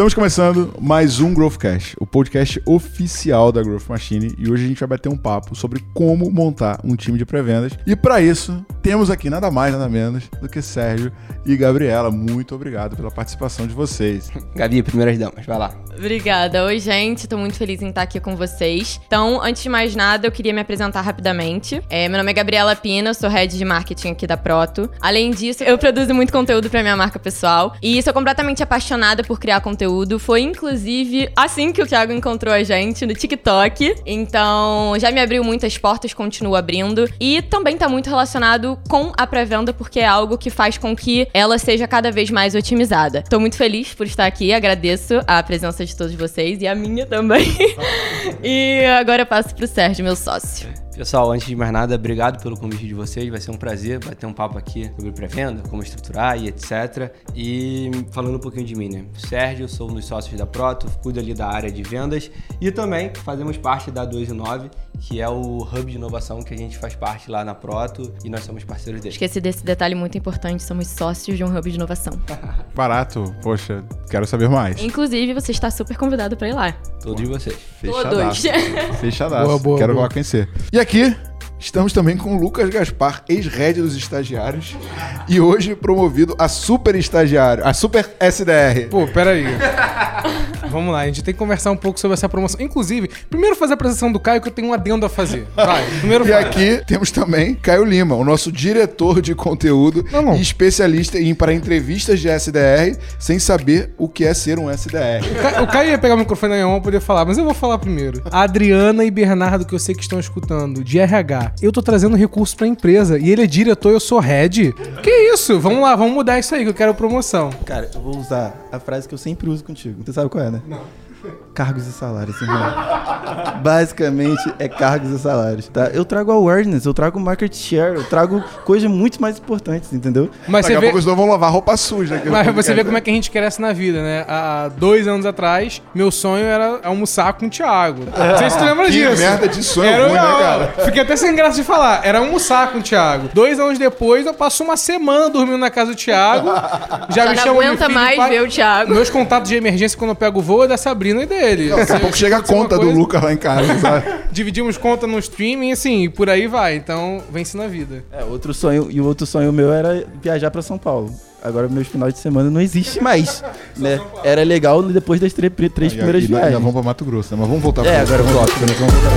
Estamos começando mais um Growthcast, o podcast oficial da Growth Machine, e hoje a gente vai bater um papo sobre como montar um time de pré-vendas. E para isso, temos aqui nada mais, nada menos do que Sérgio e Gabriela. Muito obrigado pela participação de vocês. Gabi, primeiras damas, vai lá. Obrigada. Oi, gente. Tô muito feliz em estar aqui com vocês. Então, antes de mais nada, eu queria me apresentar rapidamente. É, meu nome é Gabriela Pina, sou head de marketing aqui da Proto. Além disso, eu produzo muito conteúdo para minha marca pessoal e sou completamente apaixonada por criar conteúdo. Foi inclusive assim que o Thiago encontrou a gente no TikTok. Então, já me abriu muitas portas, continuo abrindo e também tá muito relacionado com a pré-venda porque é algo que faz com que ela seja cada vez mais otimizada. Tô muito feliz por estar aqui, agradeço a presença de de todos vocês e a minha também. e agora eu passo pro Sérgio, meu sócio. Pessoal, antes de mais nada, obrigado pelo convite de vocês. Vai ser um prazer bater um papo aqui sobre pré-venda, como estruturar e etc. E falando um pouquinho de mim, né? Sérgio, sou um dos sócios da Proto, cuido ali da área de vendas e também fazemos parte da 2 e 9, que é o hub de inovação que a gente faz parte lá na Proto e nós somos parceiros dele. Esqueci desse detalhe muito importante, somos sócios de um hub de inovação. Barato, poxa, quero saber mais. Inclusive, você está super convidado para ir lá. Todos vocês. Todos. Fechadaço. Boa, boa, quero boa. lá conhecer. E aqui Estamos também com o Lucas Gaspar, ex-head dos estagiários, e hoje promovido a super estagiário, a super SDR. Pô, peraí. Vamos lá, a gente tem que conversar um pouco sobre essa promoção. Inclusive, primeiro fazer a apresentação do Caio, que eu tenho um adendo a fazer. Vai, primeiro E faz. aqui temos também Caio Lima, o nosso diretor de conteúdo Não, não. e especialista em ir para entrevistas de SDR sem saber o que é ser um SDR. O Ca- O Caio ia pegar o microfone na minha mão pra poder falar, mas eu vou falar primeiro. A Adriana e Bernardo, que eu sei que estão escutando, de RH, eu tô trazendo recurso pra empresa e ele é diretor, eu sou head. Que isso? Vamos lá, vamos mudar isso aí, que eu quero promoção. Cara, eu vou usar a frase que eu sempre uso contigo. Você sabe qual é, né? Não. Cargos e salários, irmão. Basicamente é cargos e salários, tá? Eu trago awareness, eu trago market share, eu trago coisas muito mais importantes, entendeu? Mas Daqui você a vê... pouco os dois vão lavar roupa suja. Mas você vê como é que a gente cresce na vida, né? Há dois anos atrás, meu sonho era almoçar com o Thiago. Não sei se tu lembra Que disso. merda de sonho Era, ruim, né, cara? Fiquei até sem graça de falar. Era almoçar com o Thiago. Dois anos depois, eu passo uma semana dormindo na casa do Thiago. Já, Já me não aguenta mais pai. ver o Thiago. Meus contatos de emergência quando eu pego o voo é da Sabrina e dele. Daqui a pouco chega a conta do Lucas lá em casa, sabe? Dividimos conta no streaming, assim, e por aí vai. Então, vence na vida. É, outro sonho, e o outro sonho meu era viajar pra São Paulo. Agora meus finais de semana não existe mais, né? Era legal depois das três, três E primeiras aqui, viagens. Já vamos pra Mato Grosso, né? Mas vamos voltar É, pra agora vamos, nós vamos voltar.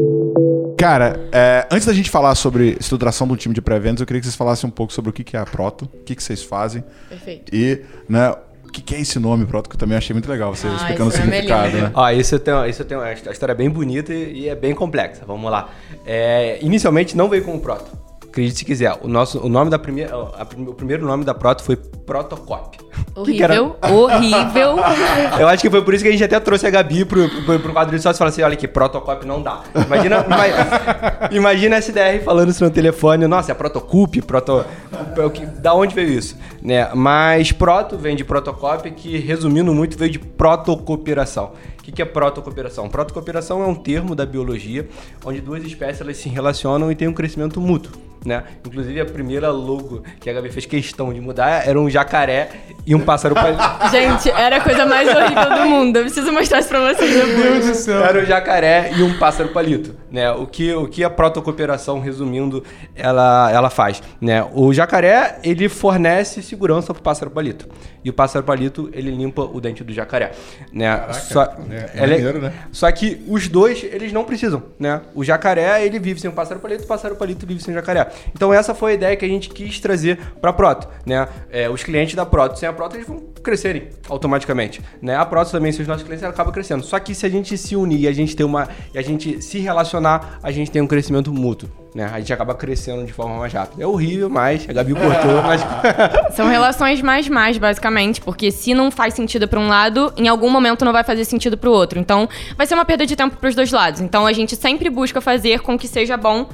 Cara, é, antes da gente falar sobre estruturação do time de pré-vendas, eu queria que vocês falassem um pouco sobre o que é a Proto, o que, que vocês fazem Perfeito. e, né, o que, que é esse nome Proto, que eu também achei muito legal, você Ah, explicando o é significado, né? Ó, isso eu tenho, isso eu tenho, a história é bem bonita e e é bem complexa. Vamos lá. É, inicialmente não veio como Proto. Acredite se quiser. O, nosso, o nome da primeira, a o primeiro nome da Proto foi Protocop. Que que era? Horrível, horrível. Eu acho que foi por isso que a gente até trouxe a Gabi pro, pro, pro quadro de sócio e falou assim: olha aqui, Protocop não dá. Imagina, ima- imagina a SDR falando isso no telefone, nossa, é Protocup, Proto. que- Da onde veio isso? Né? Mas Proto vem de Protocop, que resumindo muito, veio de protocooperação. O que, que é protocooperação? Protocooperação é um termo da biologia onde duas espécies elas se relacionam e têm um crescimento mútuo. Né? Inclusive a primeira logo que a Gabi fez questão de mudar era um jacaré e um pássaro palito. Gente, era a coisa mais horrível do mundo. Eu preciso mostrar isso pra vocês depois. Era um jacaré e um pássaro palito, né? O que, o que a protocooperação, resumindo, ela, ela faz, né? O jacaré, ele fornece segurança pro pássaro palito. E o pássaro palito, ele limpa o dente do jacaré, né? Só, é ela maneiro, né? só que os dois, eles não precisam, né? O jacaré, ele vive sem o pássaro palito, o pássaro palito vive sem o jacaré. Então essa foi a ideia que a gente quis trazer para a Proto, né? É, os clientes da Proto, sem a Proto, eles vão crescerem automaticamente, né? A Proto também, se os nossos clientes, acaba crescendo. Só que se a gente se unir e a gente ter uma e a gente se relacionar, a gente tem um crescimento mútuo, né? A gente acaba crescendo de forma mais rápida. É horrível, mas a Gabi cortou, mas São relações mais mais, basicamente, porque se não faz sentido pra um lado, em algum momento não vai fazer sentido pro outro. Então, vai ser uma perda de tempo pros dois lados. Então, a gente sempre busca fazer com que seja bom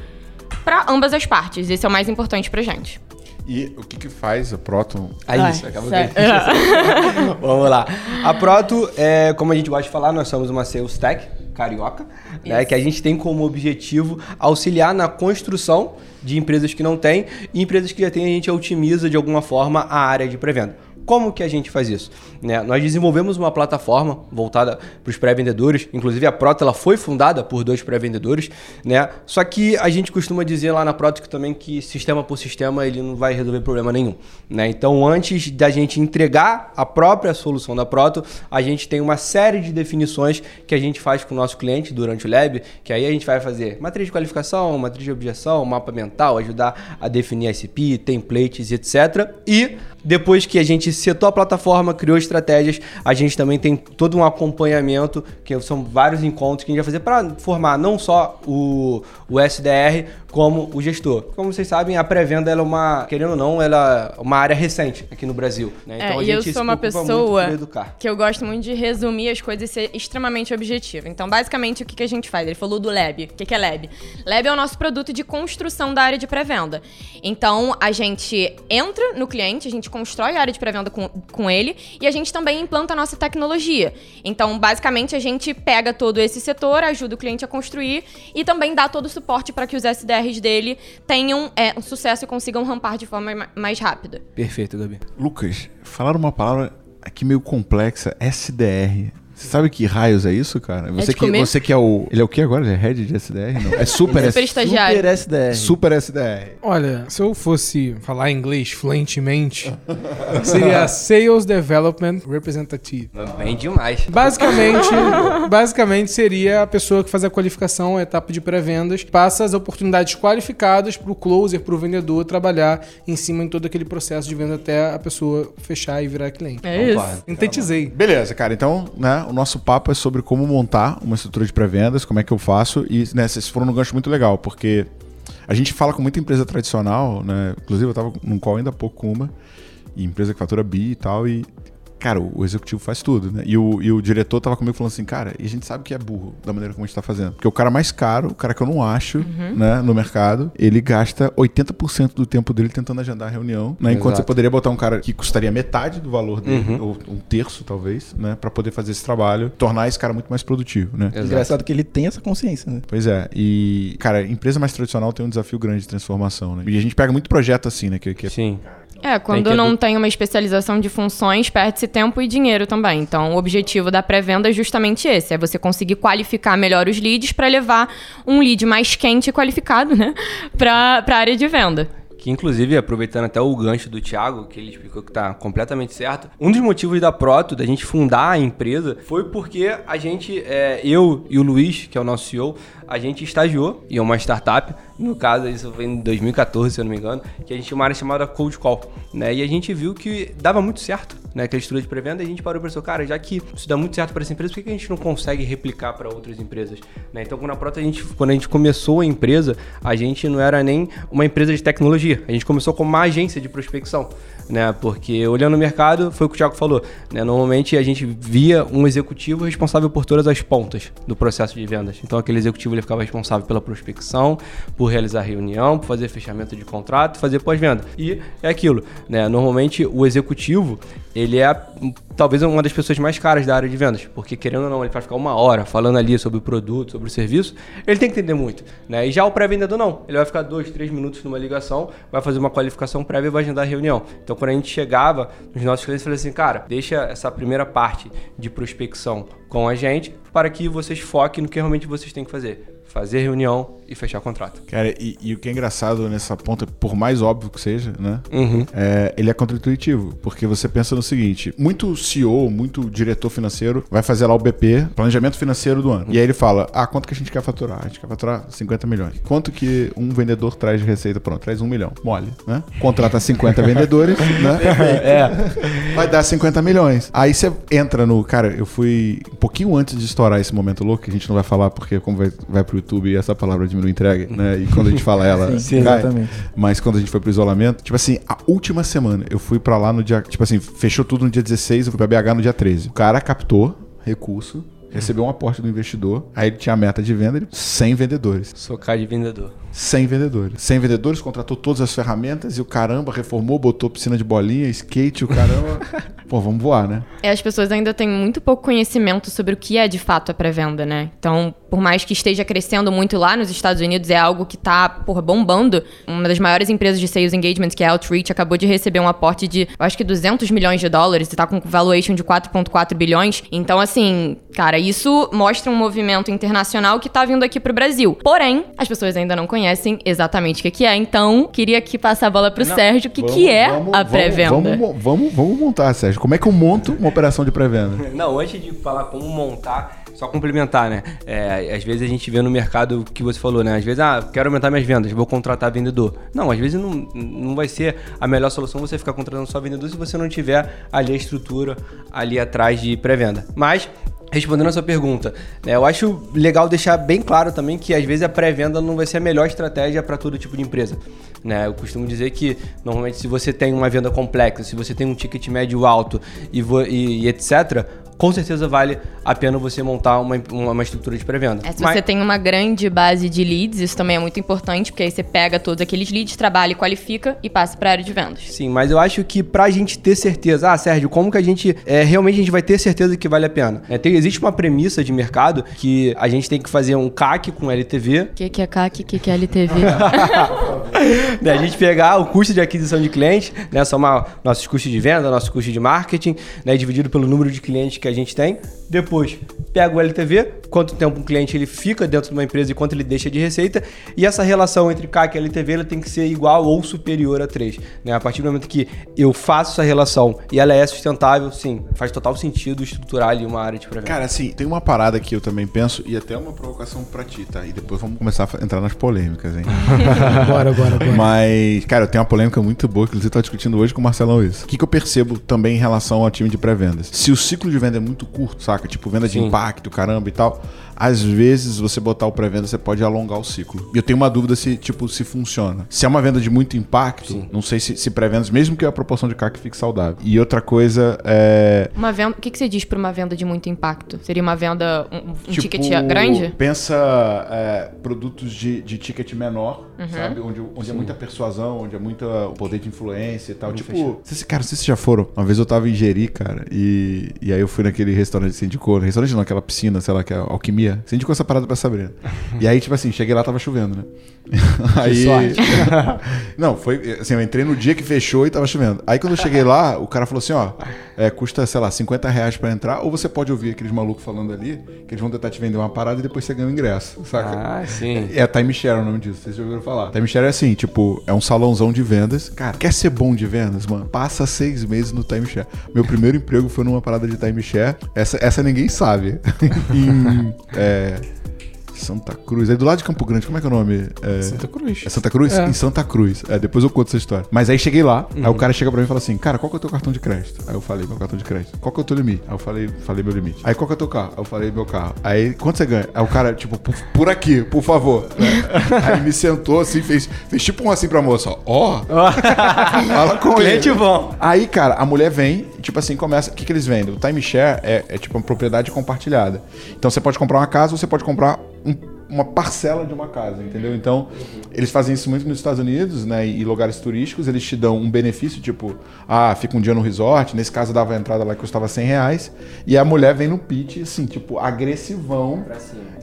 pra ambas as partes. Esse é o mais importante pra gente. E o que que faz a Proto? É Vai, isso, acabou sério. que Vamos lá. A Proto, é, como a gente gosta de falar, nós somos uma sales tech, carioca, né, que a gente tem como objetivo auxiliar na construção de empresas que não têm e empresas que já têm a gente otimiza de alguma forma a área de pré-venda. Como que a gente faz isso? Né? Nós desenvolvemos uma plataforma voltada para os pré-vendedores, inclusive a Proto ela foi fundada por dois pré-vendedores, né? Só que a gente costuma dizer lá na Proto também que sistema por sistema ele não vai resolver problema nenhum, né? Então antes da gente entregar a própria solução da Proto, a gente tem uma série de definições que a gente faz com o nosso cliente durante o lab, que aí a gente vai fazer matriz de qualificação, matriz de objeção, mapa mental, ajudar a definir ICP, templates, etc. E depois que a gente setou a plataforma, criou estratégias, a gente também tem todo um acompanhamento, que são vários encontros que a gente vai fazer para formar não só o, o SDR, como o gestor. Como vocês sabem, a pré-venda é uma, querendo ou não, ela é uma área recente aqui no Brasil. Né? Então é, a gente eu sou uma pessoa que eu gosto muito de resumir as coisas e ser extremamente objetiva. Então, basicamente, o que, que a gente faz? Ele falou do Lab. O que, que é Lab? Lab é o nosso produto de construção da área de pré-venda. Então, a gente entra no cliente, a gente constrói a área de pré-venda com, com ele e a gente também implanta a nossa tecnologia. Então, basicamente, a gente pega todo esse setor, ajuda o cliente a construir e também dá todo o suporte para que os SDRs dele tenham é, um sucesso e consigam rampar de forma ma- mais rápida. Perfeito, Gabi. Lucas, falaram uma palavra aqui meio complexa, SDR. Você sabe que raios é isso, cara? Você de que, você que é o. Ele é o que agora? Ele é head de SDR? Não. É super, Super estagiário. Super SDR. super SDR. Olha, se eu fosse falar inglês fluentemente, seria Sales Development Representative. Bem demais. Basicamente, basicamente seria a pessoa que faz a qualificação, a etapa de pré-vendas, passa as oportunidades qualificadas para o closer, para o vendedor trabalhar em cima em todo aquele processo de venda até a pessoa fechar e virar cliente. É isso. Sintetizei. Beleza, cara. Então, né, o nosso papo é sobre como montar uma estrutura de pré-vendas, como é que eu faço. E, né, vocês foram num gancho muito legal, porque a gente fala com muita empresa tradicional, né? Inclusive, eu tava num call ainda há pouco com uma, empresa que fatura bi e tal, e. Cara, o executivo faz tudo, né? E o, e o diretor tava comigo falando assim, cara, e a gente sabe que é burro da maneira como a gente tá fazendo. Porque o cara mais caro, o cara que eu não acho, né, no mercado, ele gasta 80% do tempo dele tentando agendar a reunião, né? Enquanto Exato. você poderia botar um cara que custaria metade do valor dele, ou um terço, talvez, né? Pra poder fazer esse trabalho, tornar esse cara muito mais produtivo, né? Exato. Engraçado que ele tem essa consciência, né? Pois é, e, cara, empresa mais tradicional tem um desafio grande de transformação, né? E a gente pega muito projeto assim, né? Que, que é Sim. É, quando que não tem uma especialização de funções, perde-se tempo e dinheiro também. Então, o objetivo da pré-venda é justamente esse: é você conseguir qualificar melhor os leads para levar um lead mais quente e qualificado, né, para a área de venda. Que inclusive, aproveitando até o gancho do Thiago, que ele explicou que tá completamente certo, um dos motivos da Proto, da gente fundar a empresa, foi porque a gente, é, eu e o Luiz, que é o nosso CEO, a gente estagiou em uma startup, no caso, isso foi em 2014, se eu não me engano, que a gente tinha uma área chamada Cold Call, né? E a gente viu que dava muito certo, né? Aquela estrutura de pré-venda, e a gente parou e pensou, cara, já que isso dá muito certo para essa empresa, por que a gente não consegue replicar para outras empresas? Né? Então, quando a Proto, a gente, quando a gente começou a empresa, a gente não era nem uma empresa de tecnologia, a gente começou como uma agência de prospecção, né? Porque olhando o mercado, foi o que o Thiago falou, né? Normalmente a gente via um executivo responsável por todas as pontas do processo de vendas. Então, aquele executivo ele ficava responsável pela prospecção, por realizar reunião, por fazer fechamento de contrato, fazer pós-venda. E é aquilo, né? Normalmente o executivo, ele é hum, talvez uma das pessoas mais caras da área de vendas, porque querendo ou não, ele vai ficar uma hora falando ali sobre o produto, sobre o serviço, ele tem que entender muito, né? E já o pré-vendedor não, ele vai ficar dois, três minutos numa ligação, vai fazer uma qualificação prévia e vai agendar a reunião. Então, quando a gente chegava nos nossos clientes, falei assim, cara, deixa essa primeira parte de prospecção com a gente para que vocês foquem no que realmente vocês têm que fazer. Fazer reunião e fechar contrato. Cara, e, e o que é engraçado nessa ponta, por mais óbvio que seja, né? Uhum. É, ele é contra-intuitivo, porque você pensa no seguinte: muito CEO, muito diretor financeiro vai fazer lá o BP, planejamento financeiro do ano. E aí ele fala: Ah, quanto que a gente quer faturar? A gente quer faturar 50 milhões. Quanto que um vendedor traz de receita? Pronto, traz um milhão. Mole, né? Contrata 50 vendedores, né? É. Vai dar 50 milhões. Aí você entra no. Cara, eu fui um pouquinho antes de estourar esse momento louco, que a gente não vai falar, porque como vai, vai pro YouTube, essa palavra diminui entrega, né? E quando a gente fala ela. Sim, cai. exatamente. Mas quando a gente foi pro isolamento, tipo assim, a última semana, eu fui pra lá no dia. Tipo assim, fechou tudo no dia 16, eu fui pra BH no dia 13. O cara captou recurso, recebeu um aporte do investidor, aí ele tinha a meta de venda, ele, 100 vendedores. Sou cara de vendedor. 100 vendedores. 100 vendedores, contratou todas as ferramentas e o caramba, reformou, botou piscina de bolinha, skate, o caramba. Pô, vamos voar, né? É, as pessoas ainda têm muito pouco conhecimento sobre o que é de fato a pré-venda, né? Então, por mais que esteja crescendo muito lá nos Estados Unidos, é algo que tá, porra, bombando. Uma das maiores empresas de sales engagement, que é a Outreach, acabou de receber um aporte de, eu acho que 200 milhões de dólares e tá com valuation de 4,4 bilhões. Então, assim, cara, isso mostra um movimento internacional que tá vindo aqui pro Brasil. Porém, as pessoas ainda não conhecem exatamente o que, é. Então, queria aqui passar a bola pro Sérgio, o que, que é Vamos- a pré-venda. Vamos, vamos, vamos, vamos montar, Sérgio. Como é que eu monto uma operação de pré-venda? Não, antes de falar como montar, só complementar, né? É, às vezes a gente vê no mercado o que você falou, né? Às vezes, ah, quero aumentar minhas vendas, vou contratar vendedor. Não, às vezes não, não vai ser a melhor solução você ficar contratando só vendedor se você não tiver ali a estrutura ali atrás de pré-venda. Mas Respondendo a sua pergunta, né, eu acho legal deixar bem claro também que às vezes a pré-venda não vai ser a melhor estratégia para todo tipo de empresa. Né? Eu costumo dizer que normalmente se você tem uma venda complexa, se você tem um ticket médio alto e, e- e etc., com certeza vale a pena você montar uma, uma, estrutura de pré-venda. É, se Mas- você tem uma grande base de leads, isso também é muito importante, porque aí você pega todos aqueles leads, trabalha e qualifica e passa para a área de vendas. Sim, mas eu acho que pra gente ter certeza, ah, Sérgio, como que a gente é, realmente a gente vai ter certeza que vale a pena? É, tem- existe uma premissa de mercado que a gente tem que fazer um CAC com LTV, O que, que é CAC, o que, que é LTV? né, a gente pegar o custo de aquisição de cliente, né, somar nossos custos de venda, nossos custos de marketing, né, dividido pelo número de clientes que a gente tem. Depois, pega o LTV, quanto tempo um cliente ele fica dentro de uma empresa e quanto ele deixa de receita. E essa relação entre CAC e LTV ela tem que ser igual ou superior a 3. Né? A partir do momento que eu faço essa relação e ela é sustentável, sim, faz total sentido estruturar ali uma área de pré Cara, assim, tem uma parada que eu também penso, e até uma provocação pra ti, tá? E depois vamos começar a entrar nas polêmicas, hein? Bora, bora, bora. Mas, cara, eu tenho uma polêmica muito boa, que inclusive eu tava discutindo hoje com o Marcelão isso. O que, que eu percebo também em relação ao time de pré-vendas? Se o ciclo de venda é muito curto, saca? Tipo, venda de Sim. impacto, caramba e tal. Às vezes, você botar o pré-venda, você pode alongar o ciclo. E eu tenho uma dúvida se, tipo, se funciona. Se é uma venda de muito impacto, não sei se, se pré-vendas, mesmo que a proporção de CAC fique saudável. E outra coisa é. Uma venda, o que, que você diz para uma venda de muito impacto? Seria uma venda, um, um Tipo, ticket grande? Pensa é, produtos de, de ticket menor, Uhum. sabe? Onde, onde é muita persuasão, onde é muito o poder de influência e tal. tipo, vocês, cara, não sei se vocês já foram. Uma vez eu tava em Jeri, cara, e, e aí eu fui naquele restaurante que você indicou. no Restaurante não, aquela piscina, sei lá, que é a alquimia. Você indicou essa parada pra Sabrina. e aí, tipo assim, cheguei lá, tava chovendo, né? aí. não, foi. Assim, eu entrei no dia que fechou e tava chovendo. Aí quando eu cheguei lá, o cara falou assim: ó, é, custa, sei lá, 50 reais pra entrar, ou você pode ouvir aqueles malucos falando ali, que eles vão tentar te vender uma parada e depois você ganha o ingresso, saca? Ah, sim. É timeshare o nome disso, vocês já ouviram falar. Timeshare é assim, tipo, é um salãozão de vendas. Cara, quer ser bom de vendas, mano? Passa seis meses no timeshare. Meu primeiro emprego foi numa parada de timeshare. Essa, essa ninguém sabe. em é, Santa Cruz. Aí do lado de Campo Grande, como é que é o nome? É, Santa Cruz. é Santa Cruz? É. Em Santa Cruz. É, depois eu conto essa história. Mas aí cheguei lá, aí o cara chega pra mim e fala assim: Cara, qual que é o teu cartão de crédito? Aí eu falei: Meu cartão de crédito. Qual que é o teu limite? Aí eu falei: Falei meu limite. Aí qual que é o teu carro? Aí eu falei: Meu carro. Aí quanto você ganha? Aí o cara, tipo, por, por aqui, por favor. né? aí me sentou assim, fez, fez tipo um assim pra moça: Ó, fala com Cliente ele. bom. Aí, cara, a mulher vem, tipo assim, começa. O que, que eles vendem? O timeshare é, é tipo uma propriedade compartilhada. Então você pode comprar uma casa ou você pode comprar uma parcela de uma casa, entendeu? Então, eles fazem isso muito nos Estados Unidos, né? E lugares turísticos, eles te dão um benefício, tipo, ah, fica um dia no resort. Nesse caso, dava a entrada lá que custava 100 reais. E a mulher vem no pitch, assim, tipo, agressivão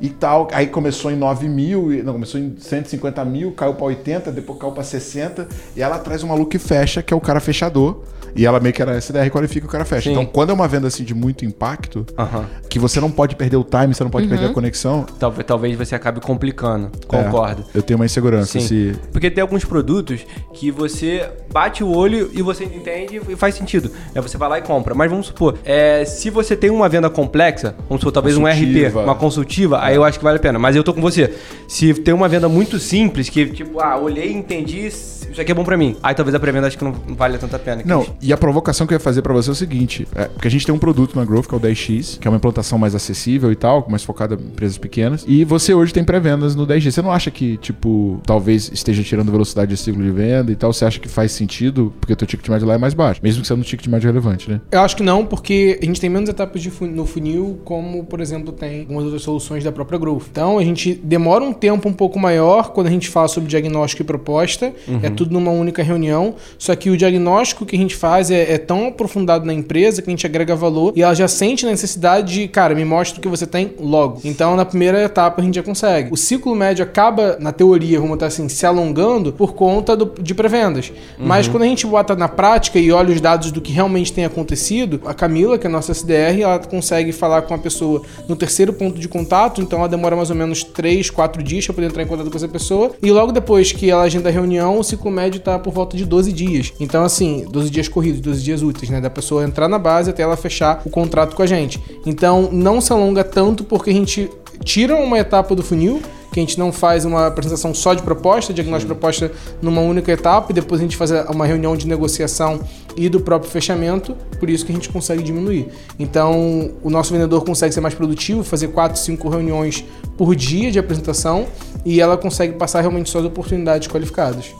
e tal. Aí começou em 9 mil, não, começou em 150 mil, caiu pra 80, depois caiu pra 60. E ela traz um maluco que fecha, que é o cara fechador. E ela meio que era SDR qualifica o cara fecha. Sim. Então, quando é uma venda assim de muito impacto, Aham. que você não pode perder o time, você não pode perder a conexão, Talvez, talvez você acabe complicando. Concordo. é, eu tenho uma insegurança. Sim. Se... Porque tem alguns produtos que você bate o olho e você entende e faz sentido. É, você vai lá e compra. Mas vamos supor, é, se você tem uma venda complexa, vamos supor, talvez um RP, uma consultiva, aí eu acho que vale a pena. Mas eu tô com você. Se tem uma venda muito simples, que tipo, ah, olhei e entendi, isso aqui é bom pra mim. Aí talvez a pré-venda acho que não vale tanta pena. Não, E a provocação que eu ia fazer pra você é o seguinte: é, porque a gente tem um produto na Growth que é o 10X, que é uma implantação mais acessível e tal, mais focada em empresas pequenas. E você hoje tem pré-vendas no 10G. Você não acha que, tipo, talvez esteja tirando velocidade de ciclo de venda e tal? Você acha que faz sentido? Porque o teu ticket médio lá é mais baixo, mesmo que sendo um ticket médio relevante, né? Eu acho que não, porque a gente tem menos etapas no funil, como, por exemplo, tem algumas outras soluções da própria Growth. Então, a gente demora um tempo um pouco maior quando a gente fala sobre diagnóstico e proposta. É tudo numa única reunião. Só que o diagnóstico que a gente faz é, é tão aprofundado na empresa que a gente agrega valor e ela já sente a necessidade de, cara, me mostra o que você tem logo. Então, na primeira etapa, a gente já consegue. O ciclo médio acaba, na teoria, vamos botar assim, se alongando por conta do- de pré-vendas. Mas quando a gente bota na prática e olha os dados do que realmente tem acontecido, a Camila, que é a nossa SDR, ela consegue falar com a pessoa no terceiro ponto de contato, então ela demora mais ou menos 3, 4 dias para poder entrar em contato com essa pessoa. E logo depois que ela agenda a reunião, o ciclo médio tá por volta de 12 dias. Então, assim, 12 dias corridos, 12 dias úteis, né? Da pessoa entrar na base até ela fechar o contrato com a gente. Então, não se alonga tanto porque a gente tira uma etapa do funil que a gente não faz uma apresentação só de proposta, diagnóstico de proposta numa única etapa e depois a gente faz uma reunião de negociação e do próprio fechamento, por isso que a gente consegue diminuir. Então, o nosso vendedor consegue ser mais produtivo, fazer 4, 5 reuniões por dia de apresentação e ela consegue passar realmente só as oportunidades qualificadas.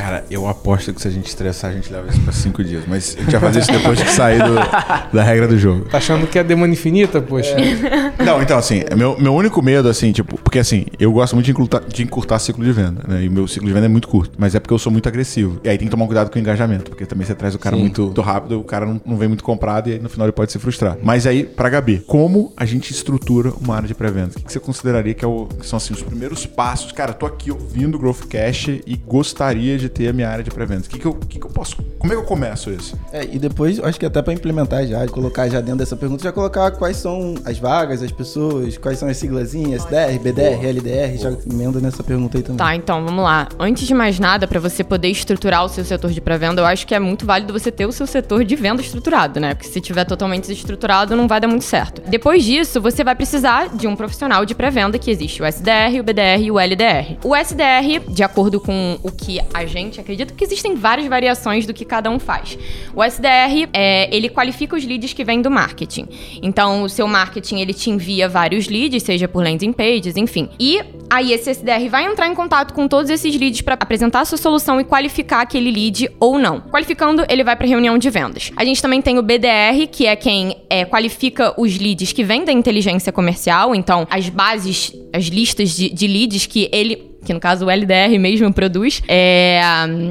Cara, eu aposto que se a gente estressar, a gente leva isso pra cinco dias. Mas a gente vai fazer isso depois de sair do- da regra do jogo. Tá achando que é demônio infinita, poxa? Não, então, assim, meu, meu único medo, assim, tipo, porque assim, eu gosto muito de encurtar, de encurtar ciclo de venda, né? E meu ciclo de venda é muito curto, mas é porque eu sou muito agressivo. E aí tem que tomar cuidado com o engajamento, porque também você traz o cara muito, muito rápido, o cara não, não vem muito comprado e aí no final ele pode se frustrar. Mas aí, pra Gabi, como a gente estrutura uma área de pré-venda? O que que você consideraria que, é o- que são, assim, os primeiros passos? Cara, eu tô aqui ouvindo o Growth Cash e gostaria de ter a minha área de pré-vendas. O que, que, eu, que, que eu posso. Como é que eu começo isso? É, e depois, acho que até pra implementar já, colocar já dentro dessa pergunta, já colocar quais são as vagas, as pessoas, quais são as siglazinhas, SDR, BDR, LDR, já emenda nessa pergunta aí também. Tá, então vamos lá. Antes de mais nada, pra você poder estruturar o seu setor de pré-venda, eu acho que é muito válido você ter o seu setor de venda estruturado, né? Porque se tiver totalmente desestruturado, não vai dar muito certo. Depois disso, você vai precisar de um profissional de pré-venda que existe o SDR, o BDR e o LDR. O SDR, de acordo com o que a gente acredita que existem várias variações do que cada um faz. O SDR, é, ele qualifica os leads que vêm do marketing. Então, o seu marketing, ele te envia vários leads, seja por landing pages, enfim. E aí esse SDR vai entrar em contato com todos esses leads para apresentar a sua solução e qualificar aquele lead ou não. Qualificando, ele vai para reunião de vendas. A gente também tem o BDR, que é quem é, qualifica os leads que vêm da inteligência comercial, então as bases, as listas de, de leads que ele que no caso o LDR mesmo produz, é...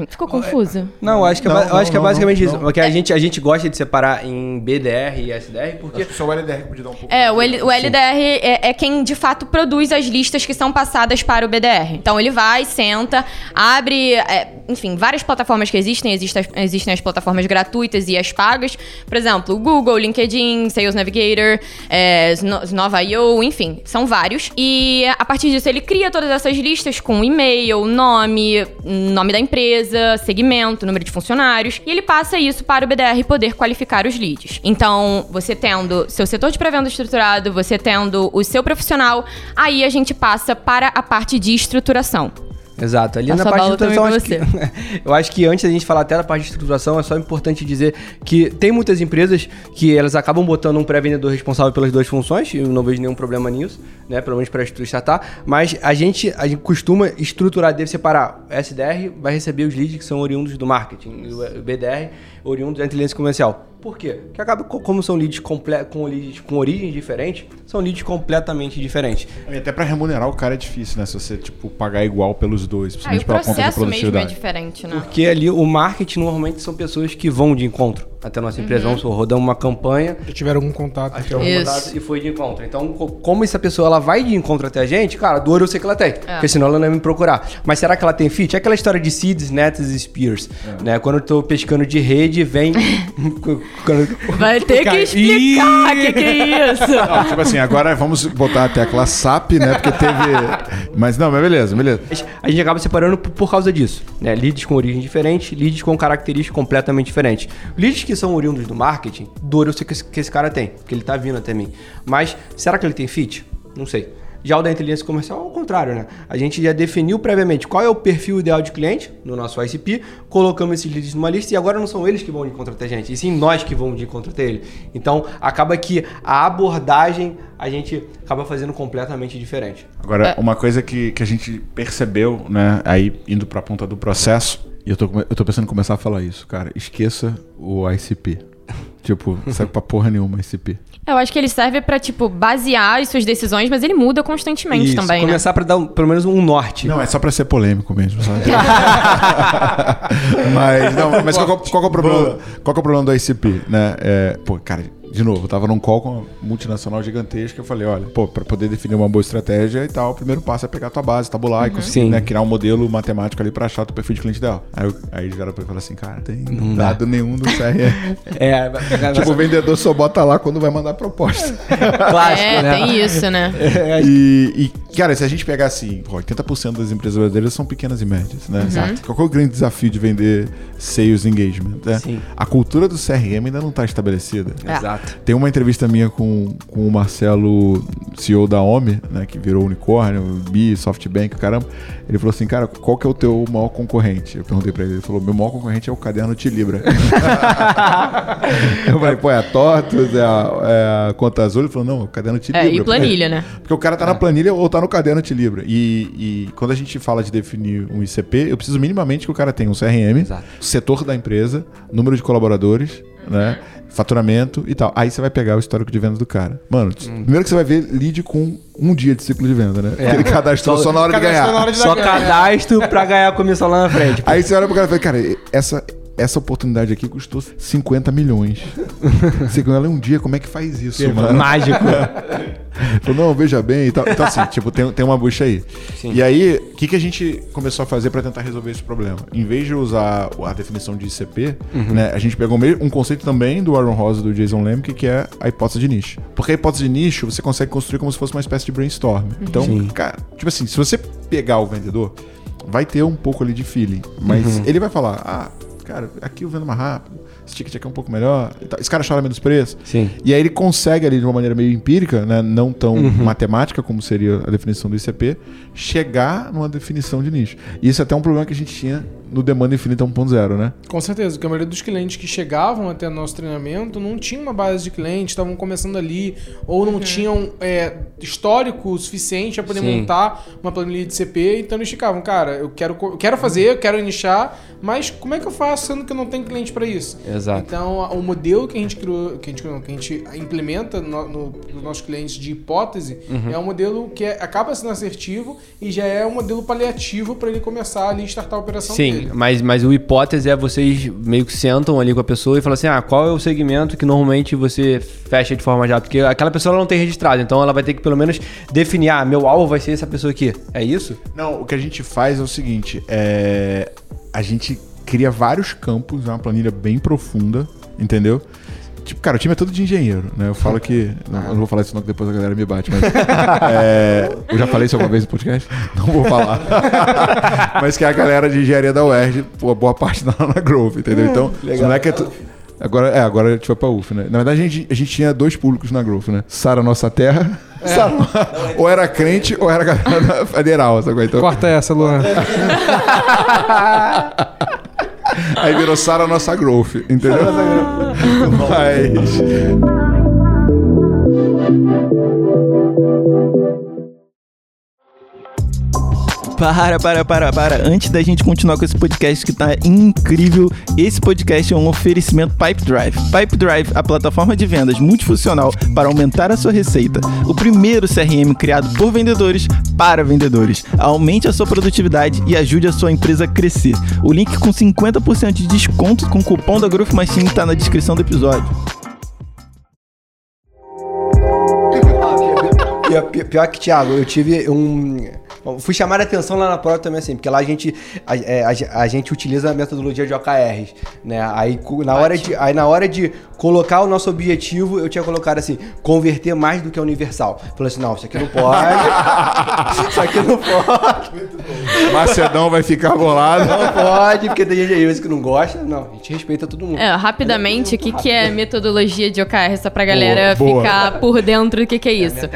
Ficou confuso? Não, acho que, é Não, eu não, acho que é não, basicamente não, isso. não. Porque a gente, a gente gosta de separar em BDR e SDR, porque Só o LDR podia dar um pouco. É, o, L- o LDR é, é quem de fato produz as listas que são passadas para o BDR. Então ele vai, senta, abre, é, enfim, várias plataformas que existem, existem, as- existem as plataformas gratuitas e as pagas. Por exemplo, o Google, LinkedIn, Sales Navigator, é, Snova.io, enfim, são vários. E a partir disso ele cria todas essas listas com e-mail, nome, nome da empresa, segmento, número de funcionários, e ele passa isso para o BDR poder qualificar os leads. Então, você tendo seu setor de pré-venda estruturado, você tendo o seu profissional, aí a gente passa para a parte de estruturação. Exato. Ali na parte de estruturação, acho que, eu acho que antes da gente falar até da parte de estruturação, é só importante dizer que tem muitas empresas que elas acabam botando um pré-vendedor responsável pelas duas funções, e eu não vejo nenhum problema nisso, né? Pelo menos para startar. Mas a gente, a gente costuma estruturar, deve separar. O SDR vai receber os leads que são oriundos do marketing, e o BDR oriundos da inteligência comercial. Por quê? Porque acaba, co- como são leads com, leads com origens diferentes, são leads completamente diferentes. E até pra remunerar o cara é difícil, né? Se você, tipo, pagar igual pelos dois, Ah, principalmente o pela conta de processo mesmo é produtividade. diferente, né? Porque ali o marketing normalmente são pessoas que vão de encontro até a nossa empresa. Vamos supor, rodamos uma campanha, Já tiveram algum contato? um Isso. contato e foi de encontro. Então, co- como essa pessoa ela vai de encontro até a gente, cara, dor eu sei que ela tem. Porque senão ela não ia me procurar. Mas será que ela tem fit? É aquela história de seeds, nets e spears. Né? Quando eu tô pescando de rede, vem. quando- Vai ter que explicar o que, que é isso. Não, tipo assim, agora vamos botar a tecla SAP, né? Porque teve. Mas não, mas beleza, beleza. A gente acaba separando por, por causa disso. Né? Leads com origem diferente, leads com características completamente diferentes. Leads que são oriundos do marketing, dor eu sei que esse, que esse cara tem, porque ele tá vindo até mim. Mas será que ele tem fit? Não sei. Já o da inteligência comercial é o contrário, né? A gente já definiu previamente qual é o perfil ideal de cliente no nosso ICP, colocamos esses leads numa lista e agora não são eles que vão de contratar a gente, e sim nós que vamos de contratar ele. Então acaba que a abordagem a gente acaba fazendo completamente diferente. Agora, uma coisa que, que a gente percebeu, né, aí indo pra ponta do processo, e eu tô, eu tô pensando em começar a falar isso, cara. Esqueça o ICP. tipo, não serve pra porra nenhuma ICP. Eu acho que ele serve pra, tipo, basear as suas decisões, mas ele muda constantemente Isso, também, né? começar para dar um- pelo menos um norte. Não, é só pra ser polêmico mesmo, sabe? mas, não, mas qual, que é o- qual que é o problema? Qual é o problema do ICP, né? É, pô, cara, de novo, eu tava num call com uma multinacional gigantesca, eu falei, olha, pô, pra poder definir uma boa estratégia e tal, o primeiro passo é pegar a tua base, tabular e conseguir, né, criar um modelo matemático ali pra achar o teu perfil de cliente ideal. Aí, eu- aí eles vieram pra e falaram assim, cara, tem dado nenhum do CRM. É, pegar tipo, o vendedor só bota lá quando vai mandar proposta. clássico, É, né? tem isso, né? E, e, cara, se a gente pegar assim, pô, 80% das empresas brasileiras são pequenas e médias, né? Exato. Qual que é o grande desafio de vender sales engagement? Né? Sim. A cultura do CRM ainda não está estabelecida. É. Exato. Tem uma entrevista minha com, com o Marcelo, CEO da OMI, né, que virou unicórnio, Bi, SoftBank, caramba. Ele falou assim, cara, qual que é o teu maior concorrente? Eu perguntei pra ele, ele falou, meu maior concorrente é o caderno Tilibra. eu falei, pô, é a Tortos, é a, é a Conta Azul? Ele falou, não, é o caderno Tilibra. É, e planilha, né? Porque o cara tá na planilha ou tá no caderno te libra. E, e quando a gente fala de definir um ICP, eu preciso minimamente que o cara tenha um CRM, Exato. setor da empresa, número de colaboradores, né? Faturamento e tal. Aí você vai pegar o histórico de vendas do cara. Mano, primeiro que você vai ver lead com um dia de ciclo de venda, né? Porque ele cadastrou só, na hora de ganhar. na hora de Só dar- cadastro pra ganhar a comissão lá na frente. Aí você olha pro cara e fala, cara, essa, essa oportunidade aqui custou 50 milhões. Você ganhou ela um dia, como é que faz isso, mano? Mágico. Falou, não, veja bem e tal. Então, assim, tipo, tem, tem uma bucha aí. E aí, o que, que a gente começou a fazer pra tentar resolver esse problema? Em vez de usar a definição de ICP, né, a gente pegou meio- um conceito também do Aaron Rosa e do Jason Lemke, que é a hipótese de nicho. Porque a hipótese de nicho você consegue construir como se fosse uma espécie de brainstorm. Então, cara, tipo assim, se você pegar o vendedor, vai ter um pouco ali de feeling. Mas ele vai falar, ah, cara, aqui eu vendo mais rápido, esse ticket aqui é um pouco melhor. Esse cara chora menos preço. Sim. E aí ele consegue ali de uma maneira meio empírica, né, não tão matemática como seria a definição do ICP, chegar numa definição de nicho. E isso é até um problema que a gente tinha no Demanda Infinita 1.0, né? Com certeza, porque a maioria dos clientes que chegavam até nosso treinamento não tinha uma base de clientes, estavam começando ali, ou não tinham é, histórico suficiente para poder Sim. montar uma planilha de CP, então eles ficavam, cara, eu quero, eu quero fazer, eu quero nichar, mas como é que eu faço sendo que eu não tenho cliente para isso? Exato. Então, o modelo que a gente criou, que a gente, que a gente implementa no, no, nos nossos clientes de hipótese Uhum. é um modelo que é- acaba sendo assertivo e já é um modelo paliativo para ele começar ali a startar a operação Sim, dele. Mas, mas o hipótese é vocês meio que sentam ali com a pessoa e falam assim: ah, qual é o segmento que normalmente você fecha de forma já? Porque aquela pessoa não tem registrado, então ela vai ter que pelo menos definir: ah, meu alvo vai ser essa pessoa aqui. É isso? Não, o que a gente faz é o seguinte: é... a gente cria vários campos, é uma planilha bem profunda, entendeu? Tipo, cara, o time é todo de engenheiro, né? Eu falo que. Não, eu não vou falar isso, não, que depois a galera me bate, mas. é, eu já falei isso alguma vez no podcast? Não vou falar. mas que é a galera de engenharia da UERJ, pô, boa parte da na Growth, entendeu? Então, não é que é tu- Agora, é, agora a gente foi pra UF, né? Na verdade, a gente, a gente tinha dois públicos na Growth, né? Sara Nossa Terra. Sara- ou era crente ou era galera federal, sabe? Então, Corta essa, Luan. Aí virou Sara Nossa Growth, entendeu? Mas. Para, para, para, para. Antes da gente continuar com esse podcast que tá incrível, esse podcast é um oferecimento Pipe Drive. Pipe Drive, a plataforma de vendas multifuncional para aumentar a sua receita. O primeiro CRM criado por vendedores para vendedores. Aumente a sua produtividade e ajude a sua empresa a crescer. O link com 50% de desconto com o cupom da Growth Machine está na descrição do episódio. Pior, pior- pior que, Thiago, eu tive um. Fui chamar a atenção lá na prova também, assim, porque lá a gente, a, é, a- a gente utiliza a metodologia de OKRs, né? Aí na, hora de, aí na hora de colocar o nosso objetivo, eu tinha colocado assim, converter mais do que a universal. Falei assim, não, isso aqui não pode. isso aqui não pode. Macedão vai ficar bolado. Não pode, porque tem gente que não gosta. Não, a gente respeita todo mundo. É, rapidamente, o que, que é metodologia de OKR, só pra galera Boa, boa. ficar por dentro do que, que é isso?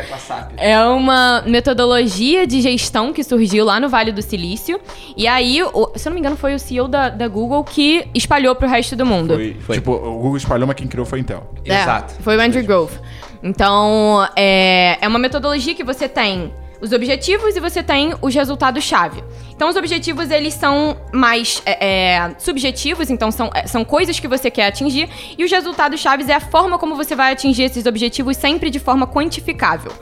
É uma metodologia de gestão que surgiu lá no Vale do Silício. E aí, o- se eu não me engano, foi o CEO da, da Google que espalhou pro resto do mundo. Foi, Foi. Tipo, o Google espalhou, mas quem criou foi a Intel. É, Exato. Foi o Andrew Grove. Então, é, é uma metodologia que você tem os objetivos e você tem os resultados-chave. Então, os objetivos, eles são mais é, é, subjetivos, então são, é, são coisas que você quer atingir, e os resultados-chave é a forma como você vai atingir esses objetivos sempre de forma quantificável.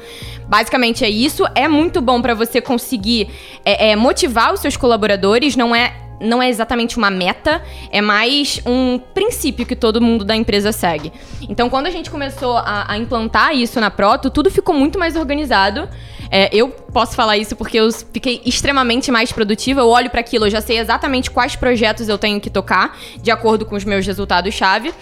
Basicamente é isso, é muito bom para você conseguir é, motivar os seus colaboradores, não é não é exatamente uma meta, é mais um princípio que todo mundo da empresa segue. Então, quando a gente começou a, a implantar isso na Proto, tudo ficou muito mais organizado. É, eu posso falar isso porque eu fiquei extremamente mais produtiva. Eu olho para aquilo, eu já sei exatamente quais projetos eu tenho que tocar, de acordo com os meus resultados-chave.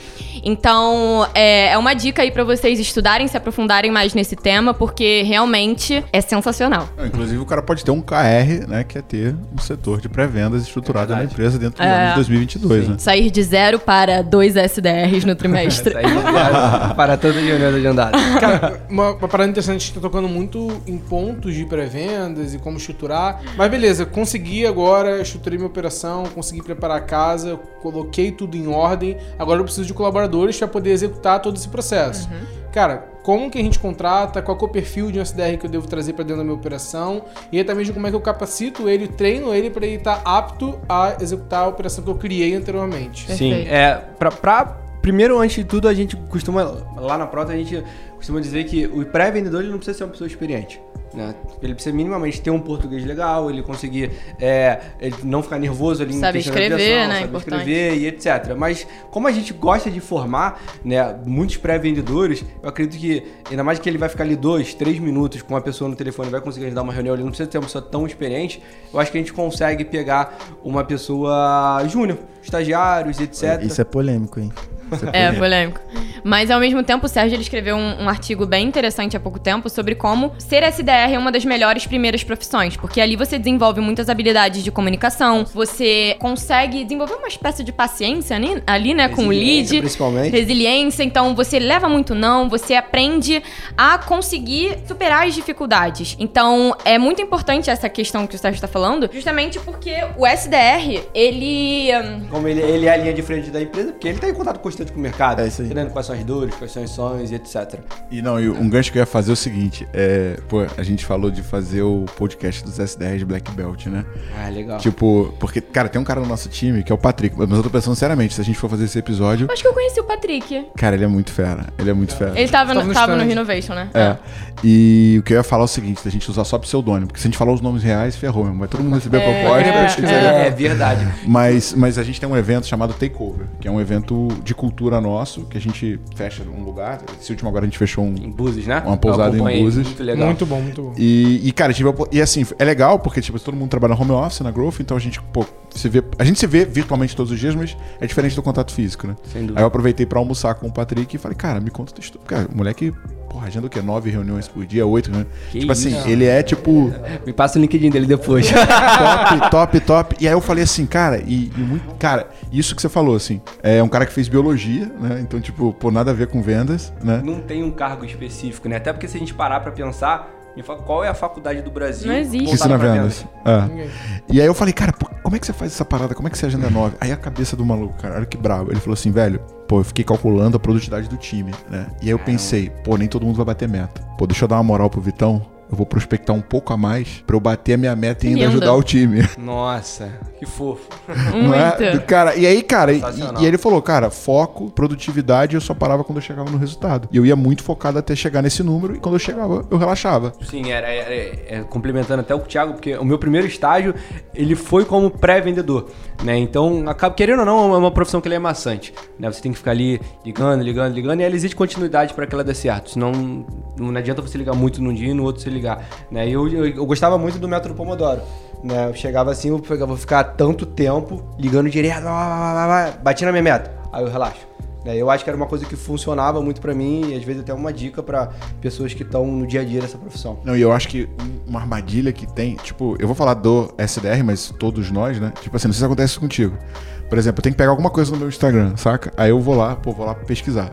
Então, é, é uma dica aí para vocês estudarem, se aprofundarem mais nesse tema, porque realmente é sensacional. Inclusive, o cara pode ter um KR, né? Que é ter um setor de pré-vendas estruturado na Verdade. empresa dentro do É. ano de 2022, né? Sair de zero para dois SDRs no trimestre. Isso aí, é para toda jornada de andar. Cara, uma, uma parada interessante, a gente tá tocando muito em pontos de pré-vendas e como estruturar. Mas beleza, consegui agora, estruturei minha operação, consegui preparar a casa, coloquei tudo em ordem. Agora eu preciso de colaboradores para poder executar todo esse processo. Cara, como que a gente contrata, qual que é o perfil de um SDR que eu devo trazer para dentro da minha operação e aí também de como é que eu capacito ele, treino ele para ele estar apto a executar a operação que eu criei anteriormente. Sim, Perfeito. é, pra- primeiro, antes de tudo, a gente costuma, lá na Prota, a gente costuma dizer que o pré-vendedor ele não precisa ser uma pessoa experiente. Né? Ele precisa minimamente ter um português legal, ele conseguir é, ele não ficar nervoso ali Saber em escrever, né? saber Importante. escrever e etc. Mas como a gente gosta de formar né, muitos pré-vendedores, eu acredito que, ainda mais que ele vai ficar ali dois, três minutos com uma pessoa no telefone e vai conseguir ajudar uma reunião, ele não precisa ter uma pessoa tão experiente, eu acho que a gente consegue pegar uma pessoa júnior, estagiários, etc. Isso é polêmico, hein? Isso É, polêmico. Mas ao mesmo tempo, o Sérgio ele escreveu um, um artigo bem interessante há pouco tempo sobre como ser SDR é uma das melhores primeiras profissões, porque ali você desenvolve muitas habilidades de comunicação, você consegue desenvolver uma espécie de paciência ali, ali né, com o lead. principalmente. Resiliência, então você leva muito não, você aprende a conseguir superar as dificuldades. Então é muito importante essa questão que o Sérgio está falando, justamente porque o SDR, ele. hum, Como ele, ele é a linha de frente da empresa, porque ele tá em contato constante com o mercado, É isso aí. entendendo quais são as dores, quais são os sonhos e etc. E não, e um gancho que eu ia fazer é o seguinte: é, pô, a gente falou de fazer o podcast dos SDRs Black Belt, né? Ah, legal. Tipo, porque, cara, tem um cara no nosso time que é o Patrick, mas eu tô pensando seriamente, se a gente for fazer esse episódio, Acho que eu conheci o Patrick. cara, ele é muito fera. Ele é muito fera. Ele tava, Tava no, tava no. Renovation, né? É. E o que eu ia falar é o seguinte, da gente usar só pseudônimo, porque se a gente falar os nomes reais, ferrou, mesmo. Vai todo mundo receber a É, proposta. é, acho que isso É, é verdade. Mas, mas a gente tem um evento chamado Takeover, que é um evento de cultura nosso, que a gente fecha um lugar. Esse último agora a gente fechou um. Em Búzios, né? Uma pousada Eu em Búzios. Muito legal. Muito bom, muito bom. E, e, cara, tive, e assim, é legal porque, tipo, todo mundo trabalha no home office, na Growth, então a gente, pô, se vê. A gente se vê virtualmente todos os dias, mas é diferente do contato físico, né? Sem dúvida. Aí eu aproveitei pra almoçar com o Patrick e falei, cara, me conta tua história. Cara, o moleque, porra, agenda o quê? Nove reuniões por dia, oito, né? Que tipo assim, isso? ele é tipo. Me passa o LinkedIn dele depois. top, top, top. E aí eu falei assim, cara, e, e muito. Cara, isso que você falou, assim, é um cara que fez biologia, né? Então, tipo, pô, nada a ver com vendas, né? não tem um cargo específico, né? Até porque se a gente parar pra pensar, qual é a faculdade do Brasil Não existe. Ensina vendas. É. E aí eu falei, cara, pô, como é que você faz essa parada? Como é que você agenda nove? Aí a cabeça do maluco, cara, olha que brabo. Ele falou assim, velho, pô, eu fiquei calculando a produtividade do time, né? E aí eu pensei, pô, nem todo mundo vai bater meta. Pô, deixa eu dar uma moral pro Vitão. Eu vou prospectar um pouco a mais pra eu bater a minha meta e ainda Lindo. ajudar o time. Nossa, que fofo. Não é? Cara, e aí, cara, e, e ele falou, cara, foco, produtividade, eu só parava quando eu chegava no resultado. E eu ia muito focado até chegar nesse número, e quando eu chegava, eu relaxava. Sim, era, era- é, complementando até o Thiago, porque o meu primeiro estágio, ele foi como pré-vendedor, né? Então, acaba, querendo ou não, é uma profissão que ele é maçante, né? Você tem que ficar ali ligando, ligando, ligando, e ela exige continuidade para que ela dê certo. Senão, não adianta você ligar muito num dia e no outro você ligar, né? E eu, eu, eu gostava muito do método Pomodoro, né? Eu chegava assim, eu vou ficar tanto tempo ligando direto, bati na minha meta, aí eu relaxo. né? Eu acho que era uma coisa que funcionava muito pra mim e às vezes até uma dica pra pessoas que estão no dia a dia dessa profissão. Não, e eu acho que um- uma armadilha que tem, tipo, eu vou falar do SDR, mas todos nós, né? Tipo assim, não sei se acontece contigo. Por exemplo, eu tenho que pegar alguma coisa no meu Instagram, saca? Aí eu vou lá, pô, vou lá pesquisar.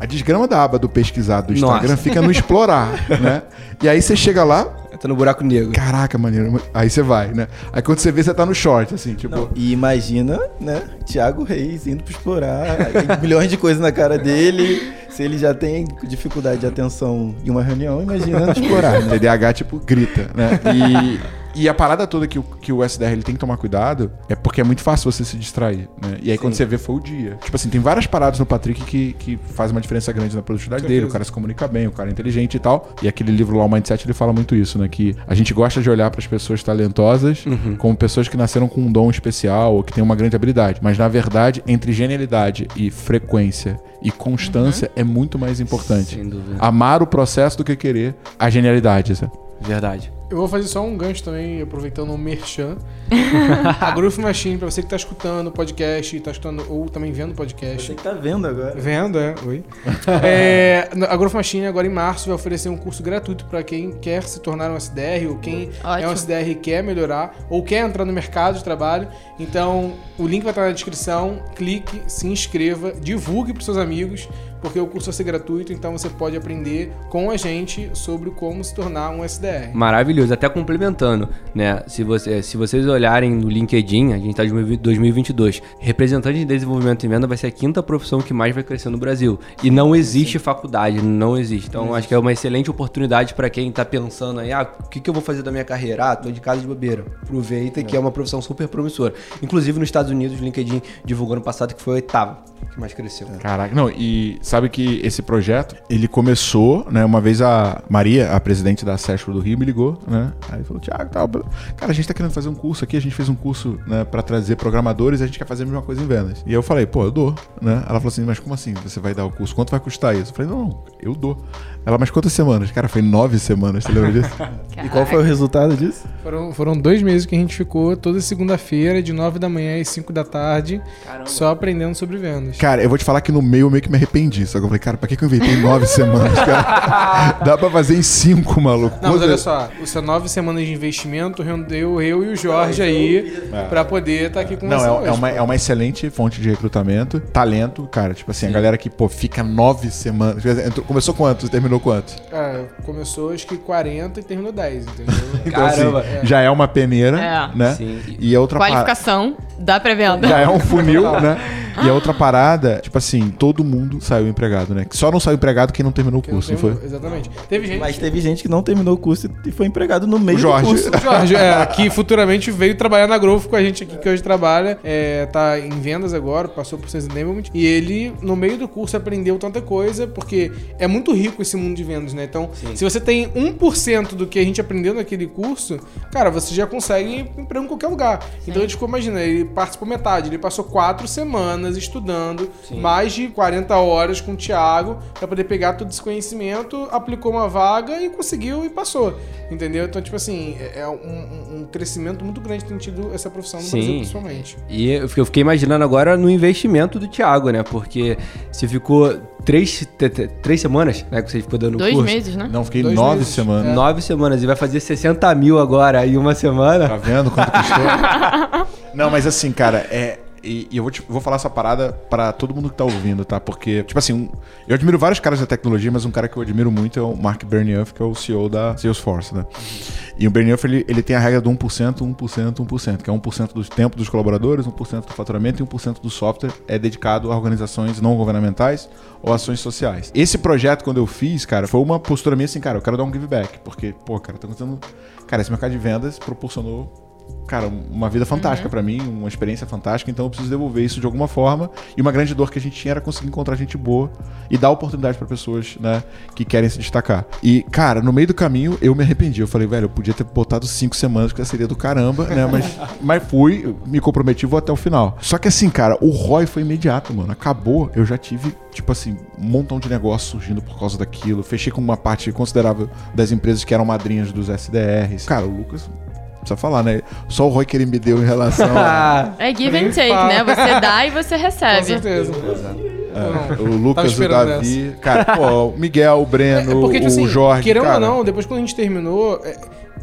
a desgrama da aba do pesquisar do Nossa. Instagram fica no explorar, né? E aí você chega lá, Tá no buraco negro. caraca, maneiro. Aí você vai, né? Aí quando você vê, você tá no short, assim, tipo. Não, e imagina, né, Thiago Reis indo pra explorar, milhões de coisas na cara dele. Se ele já tem dificuldade de atenção em uma reunião, imagina explorar, né? TDAH, tipo, grita, né? E, e a parada toda que o, que o SDR ele tem que tomar cuidado é porque é muito fácil você se distrair, né? E aí quando você vê, foi o dia. Tipo assim, tem várias paradas no Patrick que, que faz uma diferença grande na produtividade dele. O cara se comunica bem, o cara é inteligente e tal. E aquele livro lá, o Mindset, ele fala muito isso, né? Que a gente gosta de olhar para as pessoas talentosas como pessoas que nasceram com um dom especial ou que têm uma grande habilidade. Mas na verdade, entre genialidade e frequência e constância é muito mais importante. Sem dúvida. Amar o processo do que querer a genialidade, sabe? Verdade. Eu vou fazer só um gancho também, aproveitando o merchan. a Groove Machine, pra você que tá escutando o podcast, tá escutando ou também vendo o podcast. Você que tá vendo agora. Vendo, é. Oi. É, a Growth Machine, agora em março, vai oferecer um curso gratuito para quem quer se tornar um SDR ou quem é Ótimo. um SDR e quer melhorar ou quer entrar no mercado de trabalho. Então, o link vai estar na descrição. Clique, se inscreva, divulgue para seus amigos, porque o curso vai ser gratuito. Então, você pode aprender com a gente sobre como se tornar um SDR. Maravilhoso. Até complementando, né? Se, você, se vocês olharem no LinkedIn, a gente tá em 2022. Representante de desenvolvimento e venda vai ser a quinta profissão que mais vai crescer no Brasil. E não existe faculdade, não existe. Então, acho que é uma excelente oportunidade para quem tá pensando aí, ah, o que, que eu vou fazer da minha carreira? Ah, tô de casa de bobeira. Aproveita que é uma profissão super promissora. Inclusive, nos Estados Unidos, o LinkedIn divulgou ano passado que foi a oitava que mais cresceu. Caraca, não, e sabe que esse projeto, ele começou, né, uma vez a Maria, a presidente da SESCO do Rio, me ligou, né, aí falou, Thiago, tal, cara, a gente tá querendo fazer um curso aqui, a gente fez um curso, né, pra trazer programadores e a gente quer fazer a mesma coisa em vendas. E eu falei, pô, eu dou, né, ela falou assim, mas como assim, você vai dar o curso, quanto vai custar isso? Eu falei, não, não, eu dou. Ela, mas quantas semanas? Cara, foi nove semanas, você lembra disso? E qual foi o resultado disso? Foram, foram dois meses que a gente ficou toda segunda-feira, de 9 da manhã às 5 da tarde, só aprendendo sobre vendas. Cara, eu vou te falar que no meio eu meio que me arrependi, só que eu falei, cara, pra que que eu inventei nove semanas, cara? Dá pra fazer em cinco, maluco. Não, mas olha só, os nove semanas de investimento rendeu eu e o Jorge aí pra poder estar aqui com Não, é, hoje. é uma, é uma excelente fonte de recrutamento. Talento, cara. Tipo assim, a galera que, pô, fica nove semanas. Entrou- Começou quanto? Terminou quanto? Cara, começou acho que 40 e terminou 10, entendeu? Então, Caramba. assim, já é uma peneira, É. né? Sim. E a outra parada. Qualificação da pré-venda. Já é um funil, né? E a outra parada, tipo assim, todo mundo saiu empregado, né? Só não saiu empregado quem não terminou o curso, não terminou, foi? Exatamente. Teve gente. Mas teve gente que não terminou o curso e foi empregado no meio O Jorge. do curso. O Jorge, é, que futuramente veio trabalhar na Growth com a gente aqui, que hoje trabalha, é, tá em vendas agora, passou por Sales Enablement, e ele, no meio do curso, aprendeu tanta coisa, porque é muito rico esse mundo de vendas, né? Então, se você tem 1% do que a gente aprendeu naquele curso, cara, você já consegue emprego em qualquer lugar. Então, ele ficou, imagina, ele participou metade, ele passou quatro semanas estudando, mais de 40 horas com o Thiago, pra poder pegar todo esse conhecimento, aplicou uma vaga e conseguiu e passou. Entendeu? Então, tipo assim, é é um, um- crescimento muito grande que tem tido essa profissão no Sim. Brasil, principalmente. E eu fiquei- imaginando agora no investimento do Thiago, né? Porque se ficou três, três semanas, né? Que você ficou dando Dois curso. meses, né? Não, fiquei Dois nove meses. semanas. Nove semanas e vai fazer 60 mil agora em uma semana. Tá vendo quanto custou? Não, mas assim, cara, é. E, e eu vou, te- vou falar essa parada pra todo mundo que tá ouvindo, tá? Porque, tipo assim, um- eu admiro vários caras da tecnologia, mas um cara que eu admiro muito é o Mark Bernier, que é o CEO da Salesforce, né? E o Bernier, ele, ele tem a regra do 1%, 1%, 1%, que é 1% do tempo dos colaboradores, 1% do faturamento e 1% do software é dedicado a organizações não governamentais ou ações sociais. Esse projeto, quando eu fiz, cara, foi uma postura minha assim, cara, eu quero dar um give back, porque, pô, cara, tá acontecendo... Cara, esse mercado de vendas proporcionou cara, uma vida fantástica pra mim, uma experiência fantástica, então eu preciso devolver isso de alguma forma. E uma grande dor que a gente tinha era conseguir encontrar gente boa e dar oportunidade pra pessoas, né, que querem se destacar. E, cara, no meio do caminho eu me arrependi. Eu falei, velho, eu podia ter botado cinco semanas, que seria do caramba, né, mas, mas fui, me comprometi, vou até o final. Só que assim, cara, o ROI foi imediato, mano. Acabou, eu já tive, tipo assim, um montão de negócios surgindo por causa daquilo. Fechei com uma parte considerável das empresas que eram madrinhas dos SDRs. Cara, o Lucas precisa falar, né? Só o Roy que ele me deu em relação a. É give and take, né? Você dá e você Com recebe. certeza. é, o Lucas, o Davi. Cara, pô, o Miguel, o Breno, É porque, tipo o assim, Jorge. querendo cara, ou não, depois quando a gente terminou, é,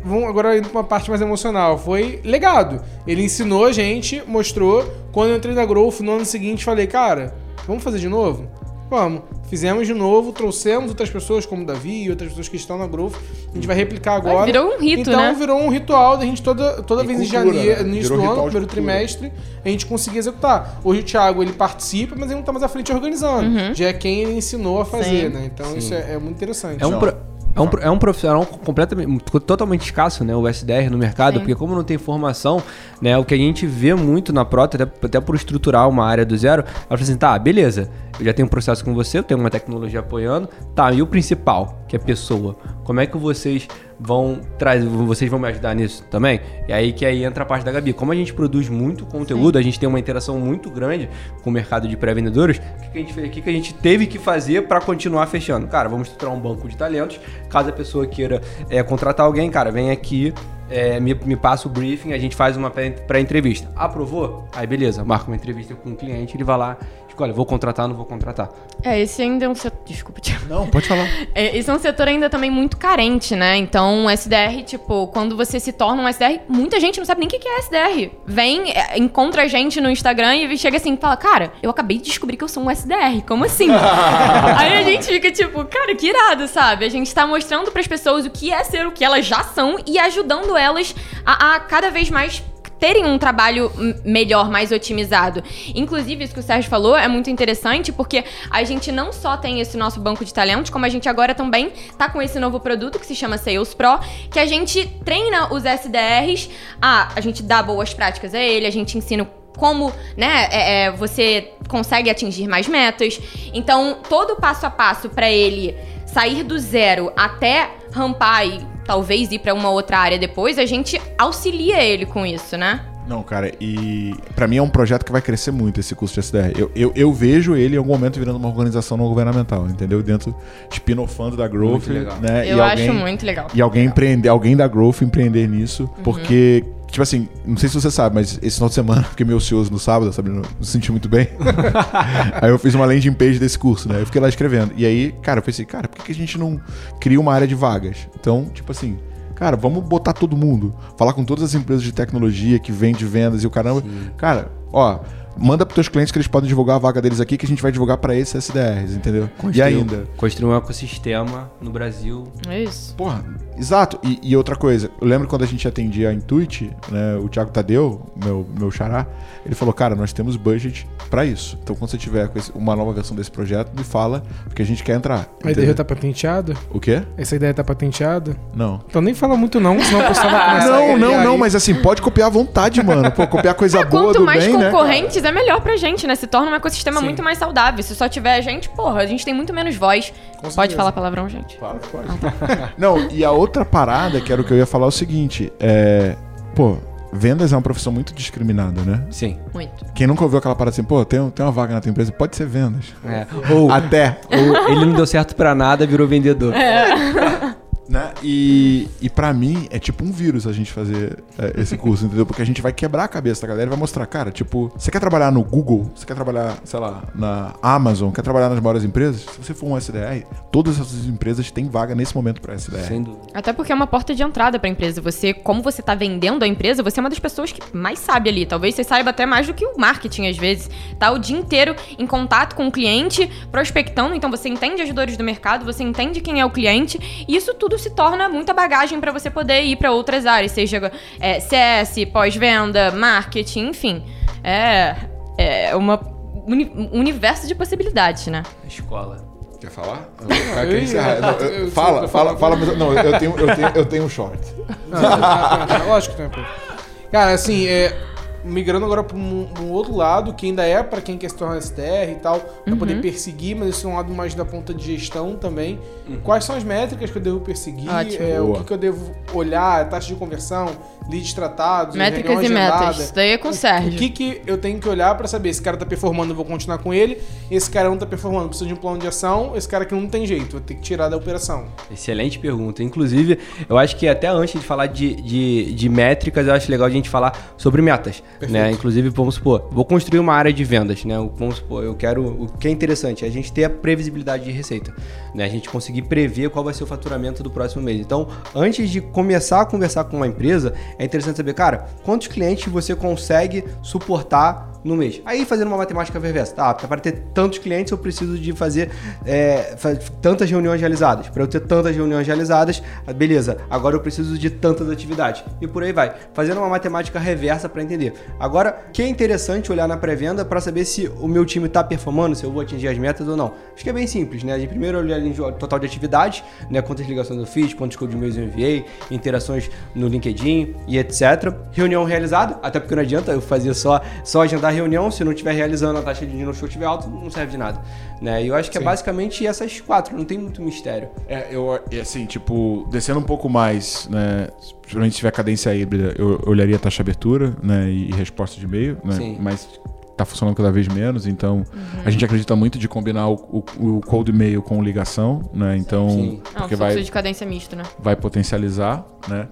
vamos agora indo pra uma parte mais emocional. Foi legado. Ele ensinou a gente, mostrou. Quando eu entrei na Growth no ano seguinte, falei, cara, vamos fazer de novo? Vamos. Fizemos de novo, trouxemos outras pessoas, como o Davi e outras pessoas que estão na Growth. A gente vai replicar agora. virou um rito, então, né? virou um ritual da gente toda, toda E vez em cultura, janeiro, né? no início Virou do ano, primeiro cultura. trimestre, a gente conseguir executar. Hoje o Thiago, ele participa, mas ele não tá mais à frente organizando. Já é quem ele ensinou a fazer, Sim. né? Então isso é, é muito interessante. É um, pro- é, um, é um profissional completamente, totalmente escasso, né? O SDR no mercado, Sim. porque como não tem formação, né? O que a gente vê muito na Prota, até, até por estruturar uma área do zero, ela fala assim, tá, beleza, eu já tenho um processo com você, eu tenho uma tecnologia apoiando, tá, e o principal, que é pessoa, como é que vocês vão trazer, vocês vão me ajudar nisso também? E aí que aí entra a parte da Gabi. Como a gente produz muito conteúdo, a gente tem uma interação muito grande com o mercado de pré-vendedores, o que, que a gente fez? O que, a gente teve que fazer para continuar fechando? Cara, vamos estruturar um banco de talentos. Caso a pessoa queira é, contratar alguém, cara, vem aqui, é, me, me passa o briefing, a gente faz uma pré- pré-entrevista. Aprovou? Aí beleza, marca uma entrevista com o cliente, ele vai lá, escolhe, vou contratar, não vou contratar. É, esse ainda é um setor. Desculpa, Thiago. Não, pode falar. É, esse é um setor ainda também muito carente, né? Então, o SDR, tipo, quando você se torna um SDR, muita gente não sabe nem o que que é SDR. Vem, é, encontra a gente no Instagram e chega assim e fala: Cara, eu acabei de descobrir que eu sou um SDR. Como assim? Aí a gente fica tipo, cara, que irado, sabe? A gente tá mostrando pras pessoas o que é ser o que elas já são e ajudando elas a, a cada vez mais terem um trabalho melhor, mais otimizado. Inclusive, isso que o Sérgio falou é muito interessante, porque a gente não só tem esse nosso banco de talentos, como a gente agora também tá com esse novo produto que se chama Sales Pro, que a gente treina os SDRs, a, a gente dá boas práticas a ele, a gente ensina como, né, é, é, você consegue atingir mais metas. Então, todo o passo a passo para ele sair do zero até rampar e talvez ir para uma outra área depois, a gente auxilia ele com isso, né? Não, cara, e pra mim é um projeto que vai crescer muito esse curso de SDR. Eu, eu, eu vejo ele em algum momento virando uma organização não governamental, entendeu? Dentro, spin-offando da Growth, Muito legal. né? Eu e acho alguém, muito legal. E alguém empreender, alguém da Growth empreender nisso, Uhum. porque, tipo assim, não sei se você sabe, mas esse final de semana eu fiquei meio ocioso no sábado, sabe? Não me senti muito bem. aí eu fiz uma landing page desse curso, né? Eu fiquei lá escrevendo. E aí, cara, eu pensei, cara, por que, a gente não cria uma área de vagas? Então, tipo assim. Cara, vamos botar todo mundo. Falar com todas as empresas de tecnologia que vende vendas e o caramba. Cara, ó, manda pros teus clientes que eles podem divulgar a vaga deles aqui que a gente vai divulgar pra esses SDRs, entendeu? E ainda. Construir um ecossistema no Brasil. É isso. Porra, exato. E, e outra coisa, eu lembro quando a gente atendia a Intuit, né, o Thiago Tadeu, meu, meu xará, ele falou, cara, nós temos budget pra isso. Então quando você tiver com esse- uma nova versão desse projeto, me fala, porque a gente quer entrar. A ideia tá patenteada? O quê? Essa ideia tá patenteada? Não. Então nem fala muito não, senão o pessoal vai começar Não, não, não, mas assim, pode copiar à vontade, mano. Pô, copiar coisa boa Quanto do mais bem, né? Concorrentes, é melhor pra gente, né? Se torna um ecossistema Sim. muito mais saudável. Se só tiver a gente, porra, a gente tem muito menos voz. Pode certeza. falar palavrão, gente. Claro que pode. Não, e a outra parada, que era o que eu ia falar, é o seguinte: é. Pô, vendas é uma profissão muito discriminada, né? Sim. Muito. Quem nunca ouviu aquela parada assim, pô, tem, tem uma vaga na tua empresa, pode ser vendas. É. Ou, Até. ou ele não deu certo pra nada, virou vendedor. Né? E, e para mim é tipo um vírus a gente fazer é, esse curso, entendeu? Porque a gente vai quebrar a cabeça da galera e vai mostrar, cara, tipo, você quer trabalhar no Google, você quer trabalhar, sei lá, na Amazon, quer trabalhar nas maiores empresas? Se você for um SDR, todas essas empresas têm vaga nesse momento para SDR. Sem dúvida. Até porque é uma porta de entrada pra empresa. Você, como você tá vendendo a empresa, você é uma das pessoas que mais sabe ali. Talvez você saiba até mais do que o marketing, às vezes. Tá o dia inteiro em contato com o cliente, prospectando. Então você entende as dores do mercado, você entende quem é o cliente. E isso tudo se torna muita bagagem pra você poder ir pra outras áreas, seja é, CS, pós-venda, marketing, enfim. É, é uma uni- um universo de possibilidades, né? Escola. Quer falar? Eu- eu- fala, fala, fala, mas- Não, eu tenho, eu tenho, eu tenho um short. Ah, ah, ah, lógico que tem. Cara, assim, é, migrando agora para um, um outro lado, que ainda é para quem quer se tornar STR e tal, pra poder perseguir, mas esse é um lado mais da ponta de gestão também. Quais são as métricas que eu devo perseguir? Ótimo. É, o que, que eu devo olhar? Taxa de conversão, leads tratados, Métricas e metas. Isso daí é com o O Sérgio. que, que eu tenho que olhar pra saber? Esse cara tá performando, eu vou continuar com ele. Esse cara não tá performando, precisa de um plano de ação. Esse cara que não tem jeito, vou ter que tirar da operação. Excelente pergunta. Inclusive, eu acho que até antes de falar de, de, de métricas, eu acho legal a gente falar sobre metas. Né? Inclusive, vamos supor, vou construir uma área de vendas. Né? Vamos supor, eu quero. O que é interessante é a gente ter a previsibilidade de receita. Né? A gente conseguir prever qual vai ser o faturamento do próximo mês. Então, antes de começar a conversar com uma empresa, é interessante saber, cara, quantos clientes você consegue suportar no mês. Aí fazendo uma matemática reversa, tá? Para ter tantos clientes eu preciso de fazer é, tantas reuniões realizadas. Para eu ter tantas reuniões realizadas, ah, beleza, agora eu preciso de tantas atividades. E por aí vai. Fazendo uma matemática reversa para entender. Agora, que é interessante olhar na pré-venda para saber se o meu time está performando, se eu vou atingir as metas ou não. Acho que é bem simples, né? A gente primeiro olha o total de atividades, né? Quantas ligações eu fiz, quantos code e-mails eu enviei, interações no LinkedIn e etc. Reunião realizada, até porque não adianta eu fazer só, só agendar reunião, se não estiver realizando a taxa de no show estiver alta, não serve de nada. Né? E eu acho que é basicamente essas quatro, não tem muito mistério. É, eu, assim, tipo, descendo um pouco mais, né? Principalmente se tiver cadência híbrida, eu eu olharia a taxa de abertura, né? E, e resposta de e-mail, né? Sim. Mas tá funcionando cada vez menos, então a gente acredita muito de combinar o, o, o cold e-mail com ligação, né? Então, Sim. Não, porque fluxo vai, de cadência misto, né? vai potencializar, né?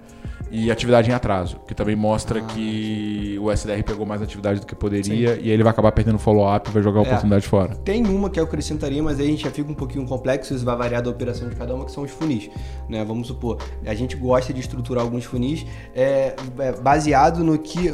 E atividade em atraso, que também mostra que o SDR pegou mais atividade do que poderia e aí ele vai acabar perdendo follow-up e vai jogar a É. oportunidade fora. Tem uma que eu acrescentaria, mas aí a gente já fica um pouquinho complexo, isso vai variar da operação de cada uma, que são os funis. Né? Vamos supor, a gente gosta de estruturar alguns funis é, é, baseado no que.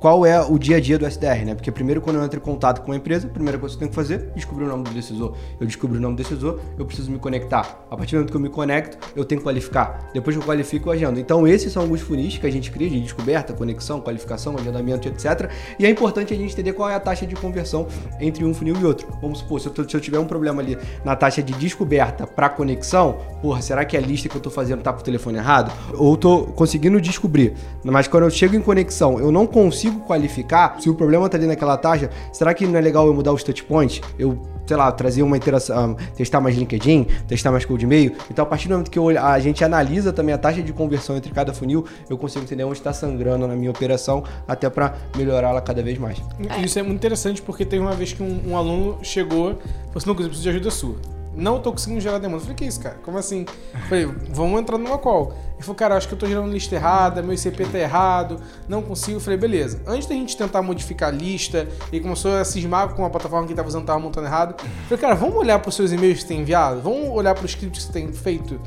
Qual é o dia a dia do SDR, né? Porque primeiro, quando eu entro em contato com a empresa, a primeira coisa que eu tenho que fazer é descobrir o nome do decisor. Eu descobri o nome do decisor, eu preciso me conectar. A partir do momento que eu me conecto, eu tenho que qualificar. Depois que eu qualifico, eu agendo. Então, esses são alguns funis que a gente cria de descoberta, conexão, qualificação, agendamento, etc. E é importante a gente entender qual é a taxa de conversão entre um funil e outro. Vamos supor, se eu, se eu tiver um problema ali na taxa de descoberta para conexão, porra, será que a lista que eu tô fazendo tá pro telefone errado? Ou tô conseguindo descobrir, mas quando eu chego em conexão, eu não consigo qualificar, se o problema tá ali naquela taxa, será que não é legal eu mudar os touch points? Eu sei lá, trazer uma interação, ah, testar mais LinkedIn, testar mais cold e-mail. Então, a partir do momento que eu a gente analisa também a taxa de conversão entre cada funil, eu consigo entender onde está sangrando na minha operação, até para melhorá-la cada vez mais. Isso é muito interessante porque teve uma vez que um, um aluno chegou e falou assim: Lucas, eu preciso de ajuda sua. Não tô conseguindo gerar demanda. Eu falei, que isso, cara? Como assim? Eu falei, vamos entrar numa call. Ele falou, cara, acho que eu tô gerando lista errada, meu ICP tá errado, não consigo. Eu falei, beleza. Antes da gente tentar modificar a lista, ele começou a cismar com a plataforma que ele tava usando, tava montando errado. Eu falei, cara, vamos olhar pros seus e-mails que você tem enviado? Vamos olhar pros scripts que você tem feito?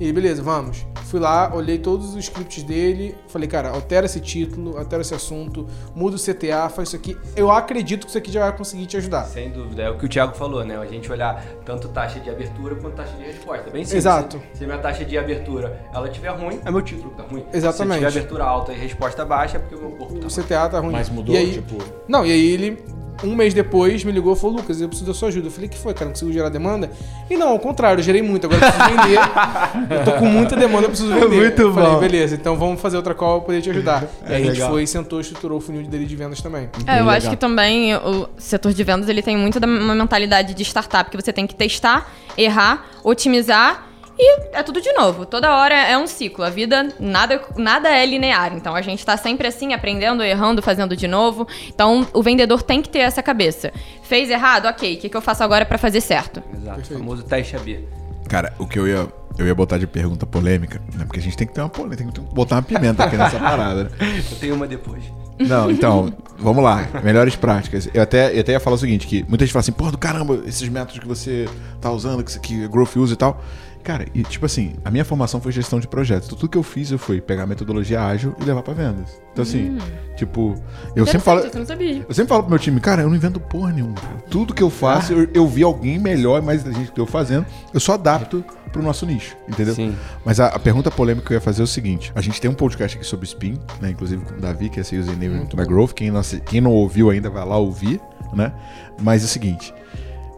Ele, beleza, vamos. Fui lá, olhei todos os scripts dele, falei, cara, altera esse título, altera esse assunto, muda o CTA, faz isso aqui. Eu acredito que isso aqui já vai conseguir te ajudar. Sem dúvida, é o que o Thiago falou, né? A gente olhar tanto taxa de abertura quanto taxa de resposta. Bem simples. Exato. Se, se minha taxa de abertura ela tiver ruim, é meu título que tá ruim. Exatamente. Se tiver abertura alta e resposta baixa, é porque o meu corpo tá O ruim. CTA tá ruim. Mas mudou, e aí, tipo- Não, e aí ele, um mês depois, me ligou e falou, Lucas, eu preciso da sua ajuda. Eu falei, que foi, cara? Não consigo gerar demanda? E não, ao contrário, eu gerei muito, agora eu preciso vender. eu tô com muita demanda, eu preciso vender. Muito eu Falei, bom. beleza, então vamos fazer outra call pra poder te ajudar. e aí a gente legal. foi, sentou, estruturou o funil dele de vendas também. É, eu legal. acho que também o setor de vendas ele tem muito da uma mentalidade de startup, que você tem que testar, errar, otimizar e é tudo de novo. Toda hora é um ciclo. A vida, nada, nada é linear. Então a gente tá sempre assim, aprendendo, errando, fazendo de novo. Então o vendedor tem que ter essa cabeça. Fez errado? Ok, o que, que eu faço agora pra fazer certo? Exato, o famoso teste AB. Cara, o que eu ia, eu ia botar de pergunta polêmica, né? Porque a gente tem que ter uma polêmica, tem que botar uma pimenta aqui nessa parada, né? Eu tenho uma depois. Não, então, vamos lá. Melhores práticas. Eu até, eu até ia falar o seguinte, que muita gente fala assim, porra do caramba, esses métodos que você tá usando, que, que Growth usa e tal. Cara, e tipo assim, a minha formação foi gestão de projetos. Então, tudo que eu fiz, eu fui pegar a metodologia ágil e levar pra vendas. Então, assim, tipo, eu sempre falo... Eu não sabia. Eu sempre falo pro meu time, cara, eu não invento porra nenhuma. cara. Tudo que eu faço, eu, eu vi alguém melhor e mais inteligente que eu fazendo, eu só adapto pro nosso nicho, entendeu? Sim. Mas a, a pergunta polêmica que eu ia fazer é o seguinte: a gente tem um podcast aqui sobre spin, né? Inclusive com o Davi, que é esse username da Growth. Quem não, quem não ouviu ainda vai lá ouvir, né? Mas é o seguinte.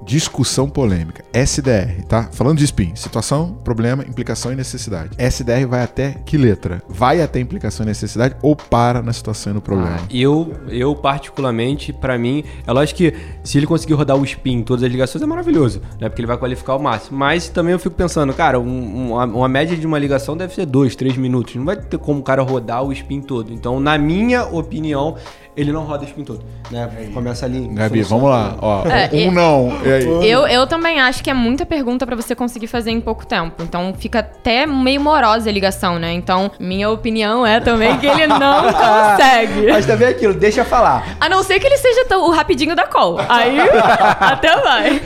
Discussão polêmica. SDR, tá? Falando de spin, situação, problema, implicação e necessidade. SDR vai até que letra? Vai até implicação e necessidade ou para na situação e no problema? Ah, eu, eu particularmente, pra mim, é lógico que se ele conseguir rodar o spin em todas as ligações é maravilhoso, né? Porque ele vai qualificar o máximo. Mas também eu fico pensando, cara, um- uma, uma média de uma ligação deve ser dois, três minutos. Não vai ter como o cara rodar o spin todo. Então, na minha opinião, ele não roda o spin todo, né? Começa ali. Gabi, solução. vamos lá. Ó, É, um e- não. E aí? Eu, eu também acho que é muita pergunta pra você conseguir fazer em pouco tempo. Então fica até meio morosa a ligação, né? Então, minha opinião é também que ele não consegue. Mas também é aquilo, deixa eu falar. A não ser que ele seja tão- o rapidinho da call. Aí até vai.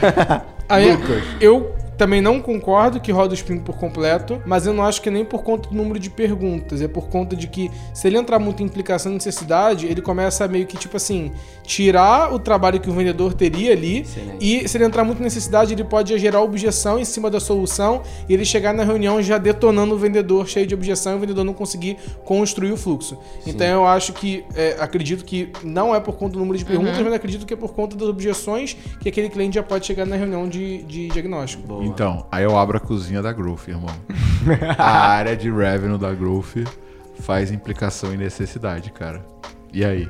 Aí, eu também não concordo que roda o sprint por completo, mas eu não acho que nem por conta do número de perguntas. É por conta de que, se ele entrar muito em implicação e necessidade, ele começa a meio que, tipo assim, tirar o trabalho que o vendedor teria ali. Excelente. E se ele entrar muito em necessidade, ele pode gerar objeção em cima da solução e ele chegar na reunião já detonando o vendedor cheio de objeção e o vendedor não conseguir construir o fluxo. Então eu acho que, é, acredito que não é por conta do número de perguntas, mas acredito que é por conta das objeções que aquele cliente já pode chegar na reunião de, de diagnóstico. Boa. Então, aí eu abro a cozinha da Growth, irmão. a área de revenue da Growth faz implicação e necessidade, cara. E aí?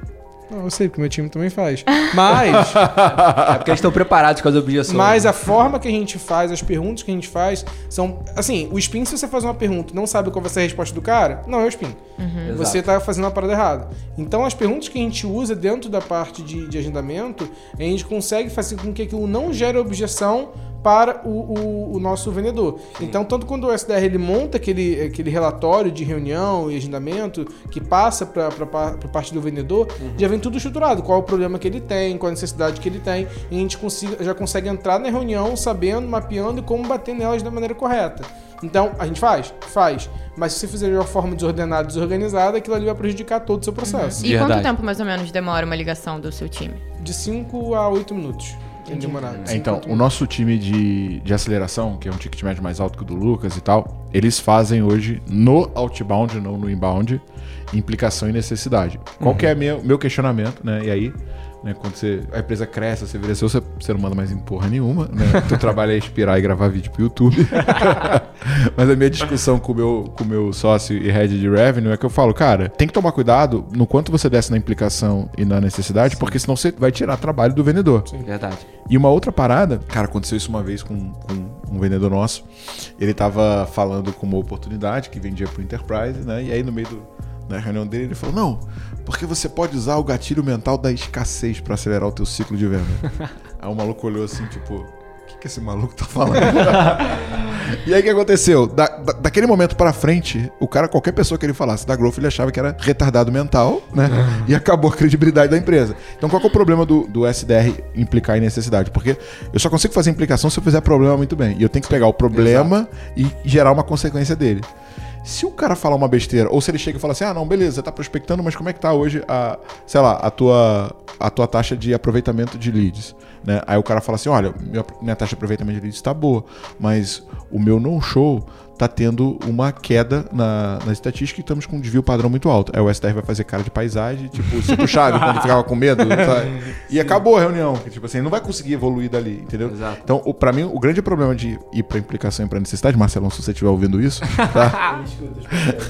Não, eu sei, porque meu time também faz. Mas, É porque eles estão preparados com as objeções. mas a forma que a gente faz, as perguntas que a gente faz, são. Assim, o spin, se você faz uma pergunta e não sabe qual vai ser a resposta do cara, não é o spin. Exato. Você tá fazendo a parada errada. Então, as perguntas que a gente usa dentro da parte de, de agendamento, a gente consegue fazer com que aquilo não gere objeção para o, o- o nosso vendedor. Então, tanto quando o SDR ele monta aquele, aquele relatório de reunião e agendamento que passa para a parte do vendedor, já vem tudo estruturado. Qual é o problema que ele tem, qual a necessidade que ele tem, e a gente consiga, já consegue entrar na reunião sabendo, mapeando e como bater nelas da maneira correta. Então, a gente faz? Faz. Mas se você fizer de uma forma desordenada e desorganizada, aquilo ali vai prejudicar todo o seu processo. E quanto Verdade. tempo mais ou menos demora uma ligação do seu time? De 5 a 8 minutos. Tem demorado. É, então, o nosso time de, de aceleração, que é um ticket médio mais alto que o do Lucas e tal, eles fazem hoje no outbound, não no inbound, implicação e necessidade. Qual que é meu, meu questionamento, né? E aí, né, quando você, a empresa cresce, você vira seu, você, você não manda mais em porra nenhuma, né? Teu trabalho é inspirar e gravar vídeo pro YouTube. Mas a minha discussão com o meu, com o meu sócio e head de revenue é que eu falo, cara, tem que tomar cuidado no quanto você desce na implicação e na necessidade, porque senão você vai tirar trabalho do vendedor. Verdade. E uma outra parada, cara, aconteceu isso uma vez com, com um vendedor nosso. Ele tava falando com uma oportunidade que vendia pro Enterprise, né? E aí no meio do, da reunião dele ele falou: Não, porque você pode usar o gatilho mental da escassez pra acelerar o teu ciclo de venda. aí o maluco olhou assim, tipo, o que, que esse maluco tá falando? e aí o que aconteceu? Da, da- daquele momento pra frente, o cara, qualquer pessoa que ele falasse da Growth, ele achava que era retardado mental, né? E acabou a credibilidade da empresa. Então qual que é o problema do, do SDR implicar em necessidade? Porque eu só consigo fazer implicação se eu fizer problema muito bem. E eu tenho que pegar o problema e gerar uma consequência dele. Se o cara falar uma besteira, ou se ele chega e fala assim, ah, não, beleza, tá prospectando, mas como é que tá hoje a, sei lá, a tua, a tua taxa de aproveitamento de leads? Né? Aí o cara fala assim, olha, minha, minha taxa de aproveitamento de leads tá boa, mas o meu no-show tá tendo uma queda na, na estatística e estamos com um desvio padrão muito alto. Aí o STR vai fazer cara de paisagem, tipo, se puxava quando ficava com medo, sabe? E acabou a reunião, que tipo assim, não vai conseguir evoluir dali, entendeu? Exato. Então, o, pra mim, o grande problema de ir pra implicação e pra necessidade, Marcelão, se você estiver ouvindo isso, tá?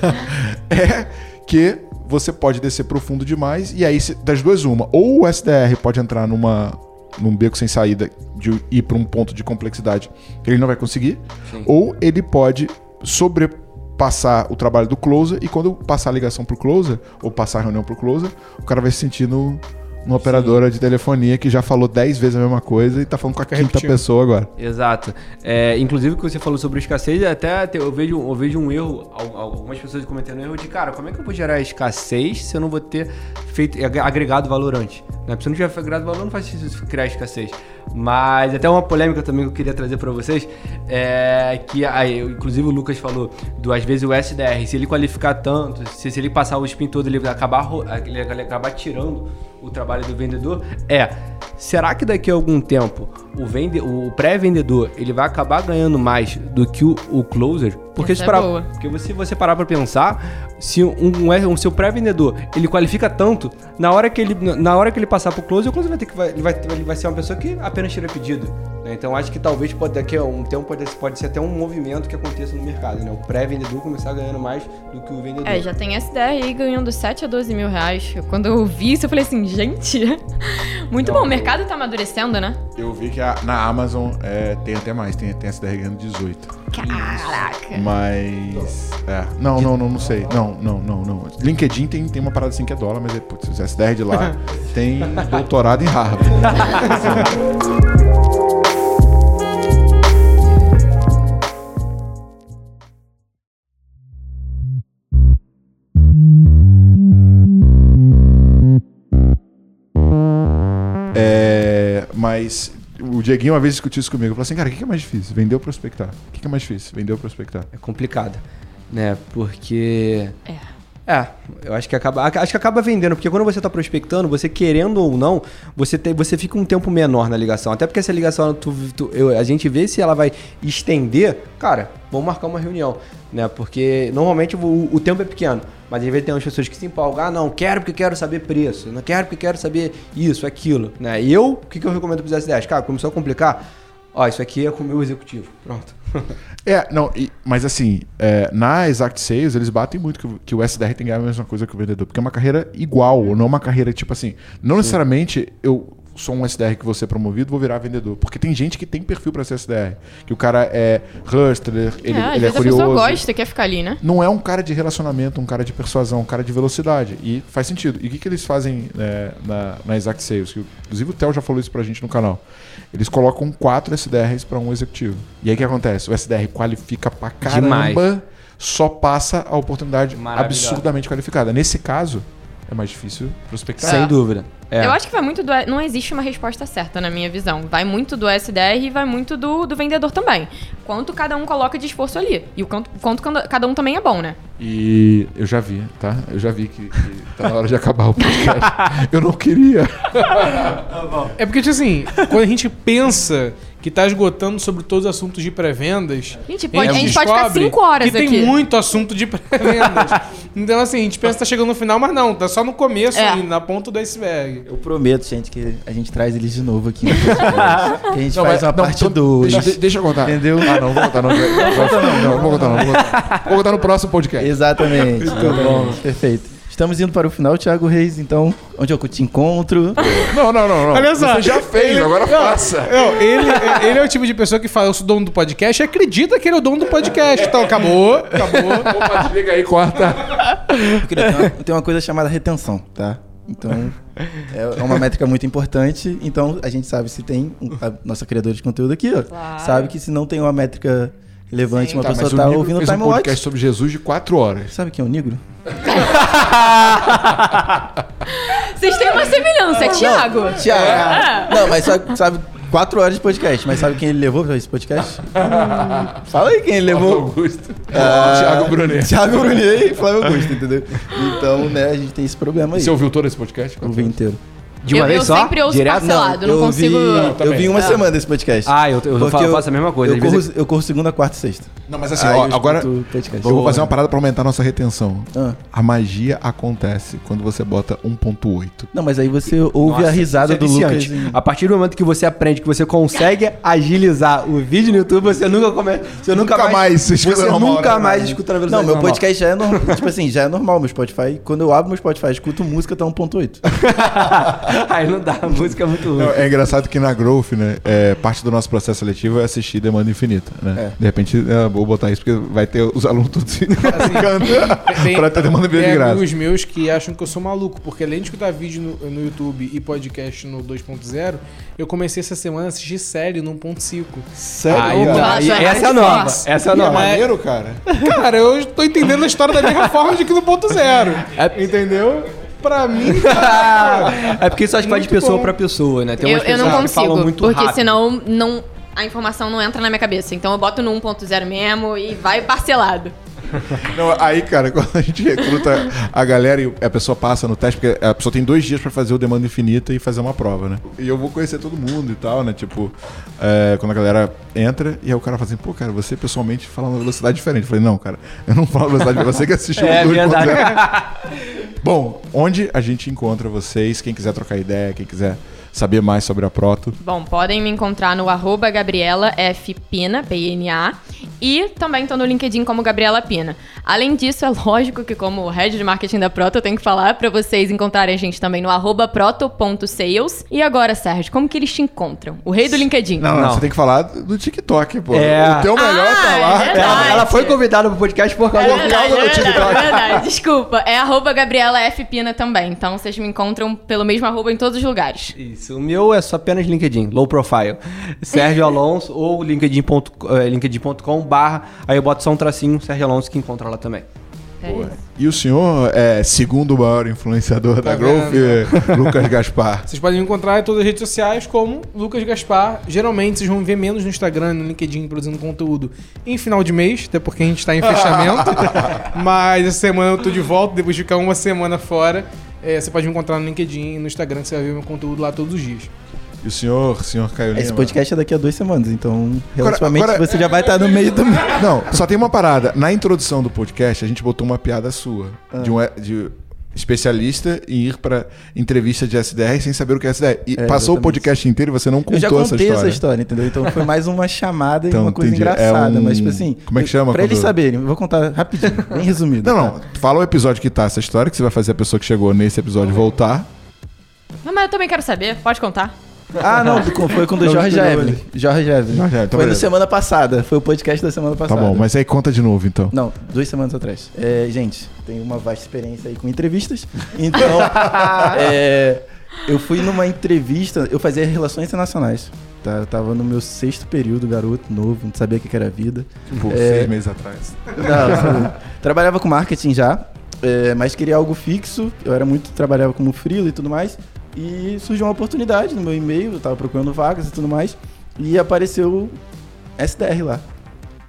é que você pode descer profundo demais e aí, das duas, uma. Ou o SDR pode entrar numa, num beco sem saída de ir pra um ponto de complexidade que ele não vai conseguir, Sim. ou ele pode sobrepassar o trabalho do closer e quando passar a ligação pro closer, ou passar a reunião pro closer, o cara vai se sentir no, numa operadora de telefonia que já falou 10 vezes a mesma coisa e tá falando com a Fica quinta repetindo. pessoa agora. Exato. É, inclusive, o que você falou sobre escassez, até te- eu vejo, eu vejo um erro, al- algumas pessoas cometendo um erro de, cara, como é que eu vou gerar escassez se eu não vou ter feito ag- agregado valor antes? Né? Se eu não tiver agregado valor, não faz sentido criar escassez. Mas até uma polêmica também que eu queria trazer pra vocês é que, aí, inclusive, o Lucas falou do às vezes o SDR, se ele qualificar tanto, se, se ele passar o spin todo, ele acabar, ele acabar tirando o trabalho do vendedor. É, será que daqui a algum tempo o, vende, o pré-vendedor ele vai acabar ganhando mais do que o, o closer? Porque Essa se é parar, porque se você parar pra pensar, se um, um, um seu pré-vendedor ele qualifica tanto, na hora que ele, na hora que ele passar pro closer, o closer vai ter que vai, ele vai, ele vai ser uma pessoa que apenas tira pedido. Né? Então acho que talvez pode, daqui a um tempo pode, pode ser até um movimento que aconteça no mercado, né? O pré-vendedor começar ganhando mais do que o vendedor. É, já tem SDR aí ganhando 7 a 12 mil reais. Quando eu vi isso, eu falei assim, gente, muito bom. O mercado tá amadurecendo, né? Eu vi que a- na Amazon é, tem até mais, tem, tem SDR ganhando 18. Caraca. Mas. É. Não, não, não, não sei. Não, não, não, não. LinkedIn tem, tem uma parada assim que é dólar, mas é, putz, os SDR de lá tem doutorado em Harvard. mas o Dieguinho uma vez discutiu isso comigo. Falou assim, cara, o que é mais difícil? Vender ou prospectar? O que que é mais difícil? Vender ou prospectar? É complicado, né? Porque. É. É, eu acho que acaba, acho que acaba vendendo, porque quando você tá prospectando, você querendo ou não, você, tem, você fica um tempo menor na ligação. Até porque essa ligação, tu, tu- eu- a gente vê se ela vai estender, cara, vamos marcar uma reunião, né? Porque normalmente o, o tempo é pequeno, mas às vezes tem umas pessoas que se empolgam, ah, não, quero porque quero saber preço, não quero porque quero saber isso, aquilo, né? E eu, o que, que eu recomendo para os S10? Cara, começou a complicar, ó, isso aqui é com o meu executivo, pronto. É, não, e- mas assim, é, na Exact Sales, eles batem muito que, o- que o SDR tem que ganhar a mesma coisa que o vendedor, porque é uma carreira igual, não uma carreira tipo assim. Não necessariamente eu sou um SDR que vou ser promovido, vou virar vendedor. Porque tem gente que tem perfil pra ser SDR. Que o cara é hustler, ele é, ele é vezes a curioso. pessoa gosta, quer ficar ali, né? não é um cara de relacionamento, um cara de persuasão, um cara de velocidade. E faz sentido. E o que, que eles fazem é, na, na Exact Sales? Que, inclusive o Theo já falou isso pra gente no canal. Eles colocam quatro SDRs pra um executivo. E aí o que acontece? O SDR qualifica pra caramba, Demais. só passa a oportunidade absurdamente qualificada. Nesse caso, é mais difícil prospectar. Sem dúvida. É. Eu acho que vai muito do. Não existe uma resposta certa, na minha visão. Vai muito do SDR e vai muito do, do vendedor também. Quanto cada um coloca de esforço ali. E o quanto, quanto cada- um também é bom, né? E eu já vi, tá? Eu já vi que, que tá na hora de acabar o podcast. eu não queria. É porque, tipo assim, quando a gente pensa que tá esgotando sobre todos os assuntos de pré-vendas. Gente, pode- a gente pode ficar cinco horas que tem aqui. muito assunto de pré-vendas. então, assim, a gente pensa que tá chegando no final, mas não, tá só no começo, É. ali, na ponta do iceberg. Eu prometo, gente, que a gente traz eles de novo aqui. que a gente faz uma parte então, 2. Deixa, de- deixa eu contar. Entendeu? Ah, não, vou contar não. Não, não, não vou contar não. Vou contar, vou contar no próximo podcast. Exatamente. Muito bom. Perfeito. Estamos indo para o final, Thiago Reis, então, onde eu te encontro? Não, não, não, não. Olha só, Você já fez, ele- agora não, faça. Não, ele, ele é o tipo de pessoa que fala, eu sou dono do podcast e acredita que ele é o dono do podcast. Então, acabou, acabou. Opa, desliga aí, corta. Porque tem uma, tem uma coisa chamada retenção, tá? Então, é uma métrica muito importante. Então, a gente sabe se tem um- a nossa criadora de conteúdo aqui, ó. Claro. Sabe que se não tem uma métrica relevante, uma Tá, pessoa tá Nigro ouvindo o fez um Time Watch. podcast sobre Jesus de 4 horas. Sabe quem é o Negro? Vocês têm uma semelhança, é Thiago. Thiago. É. Não, mas sabe, sabe quatro horas de podcast, mas sabe quem ele levou pra esse podcast? Fala aí quem ele levou. Augusto. Ah, Thiago Brunet. Thiago Brunier e Flávio Augusto, entendeu? Então, né, a gente tem esse problema aí. Você ouviu todo esse podcast? Eu vi inteiro. De uma eu, vez eu só? sempre ouço Direto? parcelado, não, eu consigo. Vi, eu também. vi uma É. semana desse podcast. Ah, eu, eu, Porque faço, faço a mesma coisa. Eu corro, eu corro segunda, quarta e sexta. Não, mas assim, Aí ó, eu agora eu vou fazer uma parada pra aumentar a nossa retenção. Ah. A magia acontece quando você bota 1.8. Não, mas aí você ouve Nossa, a risada isso é do Lucas. A partir do momento que você aprende que você consegue agilizar o vídeo no YouTube, você nunca come... você nunca, Nunca mais você você, escuta normal, nunca né? mais escuta na Não, velocidade meu normal. podcast já é normal. tipo assim, já é normal meu Spotify. Quando eu abro meu Spotify, escuto música, tá 1.8. Aí não dá, a música é muito ruim. Não, é engraçado que na Growth, né, é, parte do nosso processo seletivo é assistir demanda infinita, né? É. De repente, é, vou botar isso porque vai ter os alunos todos Tem- pra ter demanda infinita Tem de graça. amigos meus que acham que eu sou maluco, porque além de escutar vídeo no, no YouTube e podcast no 2.0, eu comecei essa semana a assistir série no 1.5. Sério, Aí, aí- é essa é mais nova. Essa é É nova. maneiro, cara. Cara, eu tô entendendo a história da mesma forma de que no ponto zero. É- Entendeu? Pra mim, é porque isso acho que vai de pessoa bom. pra pessoa, né? Tem Eu, umas eu não pessoas que falam consigo, muito porque rápido. senão não, a informação não entra na minha cabeça. Então eu boto no 1.0 mesmo e vai parcelado. Não, aí, cara, quando a gente recruta a galera e a pessoa passa no teste, porque a pessoa tem dois dias pra fazer o demanda infinita e fazer uma prova, né? E eu vou conhecer todo mundo e tal, né? Tipo, é, quando a galera entra e aí o cara fala assim, pô, cara, você pessoalmente fala uma velocidade diferente. Eu falei, não, cara, eu não falo velocidade, você que assistiu É o 2.0. Bom, onde a gente encontra vocês? Quem quiser trocar ideia, quem quiser saber mais sobre a Proto. Bom, podem me encontrar no arroba Gabriela F. Pina, P-I-N-A, e também tô no LinkedIn como Gabriela Pina. Além disso, é lógico que como head de marketing da Proto, eu tenho que falar pra vocês encontrarem a gente também no arroba proto.sales. E agora, Sérgio, como que eles te encontram? O rei do LinkedIn. Não, Não. você tem que falar do TikTok, pô. É. O teu melhor Ah, tá é lá. verdade. Ela, ela foi convidada pro podcast por causa É do verdade, causa é do verdade, TikTok. é verdade. Desculpa, é arroba Gabriela F. Pina também. Então vocês me encontram pelo mesmo arroba em todos os lugares. Isso, o meu é só apenas LinkedIn, low profile. Sérgio Alonso ou linkedin.com linkedin barra, aí eu boto só um tracinho, Sérgio Alonso, que encontra lá também. É isso. E o senhor é, segundo o maior influenciador da Tá Growth, Lucas Gaspar. Vocês podem me encontrar em todas as redes sociais como Lucas Gaspar. Geralmente vocês vão ver menos no Instagram e no LinkedIn produzindo conteúdo em final de mês, até porque a gente tá em fechamento. Mas essa semana eu tô de volta, depois de ficar uma semana fora. É, você pode me encontrar no LinkedIn e no Instagram, que você vai ver meu conteúdo lá todos os dias. E o senhor, senhor Caio Lima? Esse podcast é daqui a duas semanas, então relativamente agora- você já vai estar no meio do. Não, só tem uma parada. Na introdução do podcast, a gente botou uma piada sua. Ah. De um de especialista em ir pra entrevista de SDR sem saber o que é SDR. E É, passou o podcast inteiro e você não contou Eu já essa contei história. essa história, entendeu? Então foi mais uma chamada Então, e uma coisa entendi. engraçada. É um- Mas, tipo assim. Como é que chama Pra eles saberem, vou contar rapidinho, bem resumido. Não, não. Fala o episódio que tá essa história, que você vai fazer a pessoa que chegou nesse episódio voltar. Não, mas eu também quero saber. Pode contar. Ah, não, foi com o do Jorge Evelyn. Jorge Evelyn. Jorge Evelyn, foi na beleza. semana passada. Foi o podcast da semana Tá passada. bom, mas aí conta de novo, então. Não, duas semanas atrás. É, gente, tenho uma vasta experiência aí com entrevistas. Então, é, eu fui numa entrevista, eu fazia relações internacionais. Tá? Eu tava no meu sexto período, garoto, novo, não sabia o que que era a vida. Tipo, É. seis meses atrás. Não, trabalhava com marketing já, é, mas queria algo fixo. Eu era muito, trabalhava como freela e tudo mais. E surgiu uma oportunidade no meu e-mail, eu tava procurando vagas e tudo mais. E apareceu SDR lá.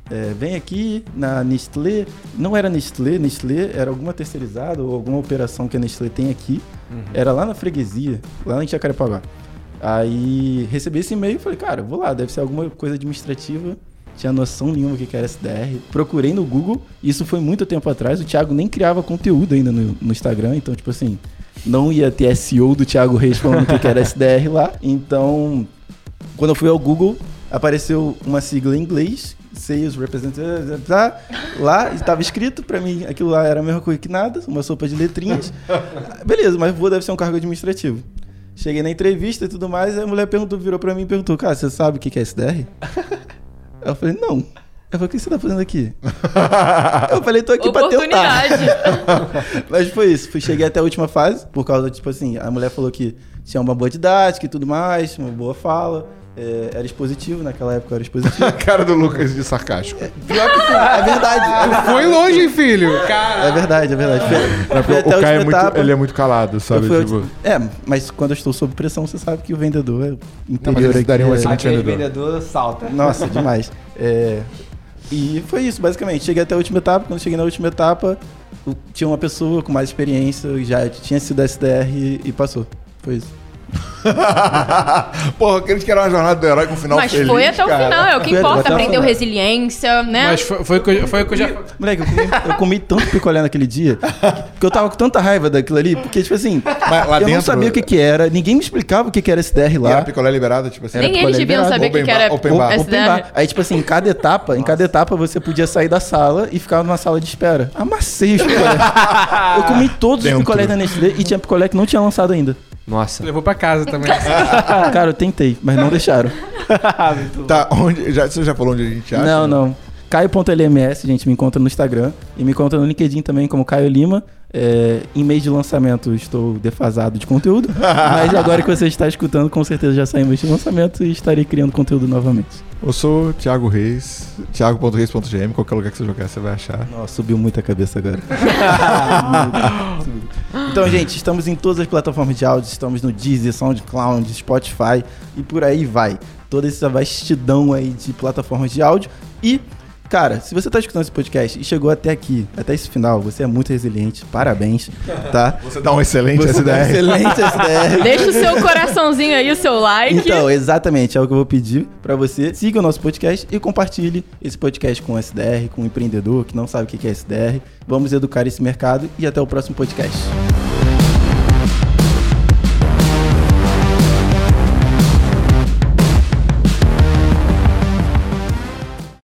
É, vem aqui na Nestlé. Não era Nestlé, Nestlé era alguma terceirizada ou alguma operação que a Nestlé tem aqui. Era lá na freguesia, lá em Jacarepaguá. Aí recebi esse e-mail e falei, cara, vou lá, deve ser alguma coisa administrativa. Tinha noção nenhuma do que era SDR. Procurei no Google, isso foi muito tempo atrás. O Thiago nem criava conteúdo ainda no, no Instagram, então, tipo assim, não ia ter SEO do Thiago Reis falando o que era SDR lá. Então, quando eu fui ao Google, apareceu uma sigla em inglês, Sales Representative, tá? lá estava escrito pra mim, aquilo lá era a mesma coisa que nada, uma sopa de letrinhas. Beleza, mas vou deve ser um cargo administrativo. Cheguei na entrevista e tudo mais, a mulher perguntou, virou pra mim e perguntou, cara, você sabe o que é SDR? Eu falei, não. Eu falei, o que você tá fazendo aqui? Eu falei, tô aqui pra tentar. Oportunidade. Mas foi isso. Fui, cheguei até a última fase, por causa, tipo assim, a mulher falou que tinha uma boa didática e tudo mais, uma boa fala. é, era expositivo, naquela época eu era expositivo. A cara do Lucas de sarcástico. Pior que foi, é verdade. Foi longe, filho! Cara. É verdade, é verdade. Fui, fui até o Caio é muito, ele é muito calado, sabe? Fui Tipo, É, mas quando eu estou sob pressão, você sabe que o vendedor é Não, interior mas eles dariam um é- excelente Aquele vendedor. vendedor salta. Nossa, demais. É, e foi isso, basicamente. Cheguei até a última etapa. Quando cheguei na última etapa, tinha uma pessoa com mais experiência, já tinha sido SDR e, e passou. Foi isso. Porra, aqueles que era uma jornada do herói com um final Mas feliz, foi até o cara. final, é o que importa. o Aprendeu resiliência, né? Mas foi, foi, o que eu- foi o que eu já. Moleque, eu comi, eu comi tanto picolé naquele dia que eu tava com tanta raiva daquilo ali, porque, tipo assim, Mas lá eu não dentro- sabia o que que era, ninguém me explicava o que que era SDR E lá. era picolé liberado, tipo assim. Nem picolé eles deviam liberado. saber o que, que era bar, open bar. Open bar. Aí, tipo assim, em cada etapa, em cada etapa você podia sair da sala e ficar numa sala de espera. Amassei os picolés. eu comi todos Dentro. os picolés da Nestlé e tinha picolé que não tinha lançado ainda. Nossa. Levou pra casa também. Cara, eu tentei, mas não deixaram. Tá, onde. Já, você já falou onde a gente acha? não, não. Caio.lms, gente, me encontra no Instagram e me encontra no LinkedIn também como Caio Lima. É, em mês de lançamento estou defasado de conteúdo, mas agora que você está escutando, com certeza já saiu mês de lançamento e estarei criando conteúdo novamente. Eu sou o Thiago Reis, thiago.reis.gm, qualquer lugar que você jogar você vai achar. Nossa, subiu muito a cabeça agora. Então, gente, estamos em todas as plataformas de áudio, estamos no Deezer, SoundCloud, Spotify e por aí vai. Toda essa vastidão aí de plataformas de áudio. E, cara, se você está escutando esse podcast e chegou até aqui, até esse final, você é muito resiliente, parabéns, tá? Você dá um excelente Você é um SDR. excelente SDR. Deixa o seu coraçãozinho aí, o seu like. Então, exatamente, é o que eu vou pedir pra você. Siga o nosso podcast e compartilhe esse podcast com o SDR, com o empreendedor que não sabe o que é SDR. Vamos educar esse mercado e até o próximo podcast.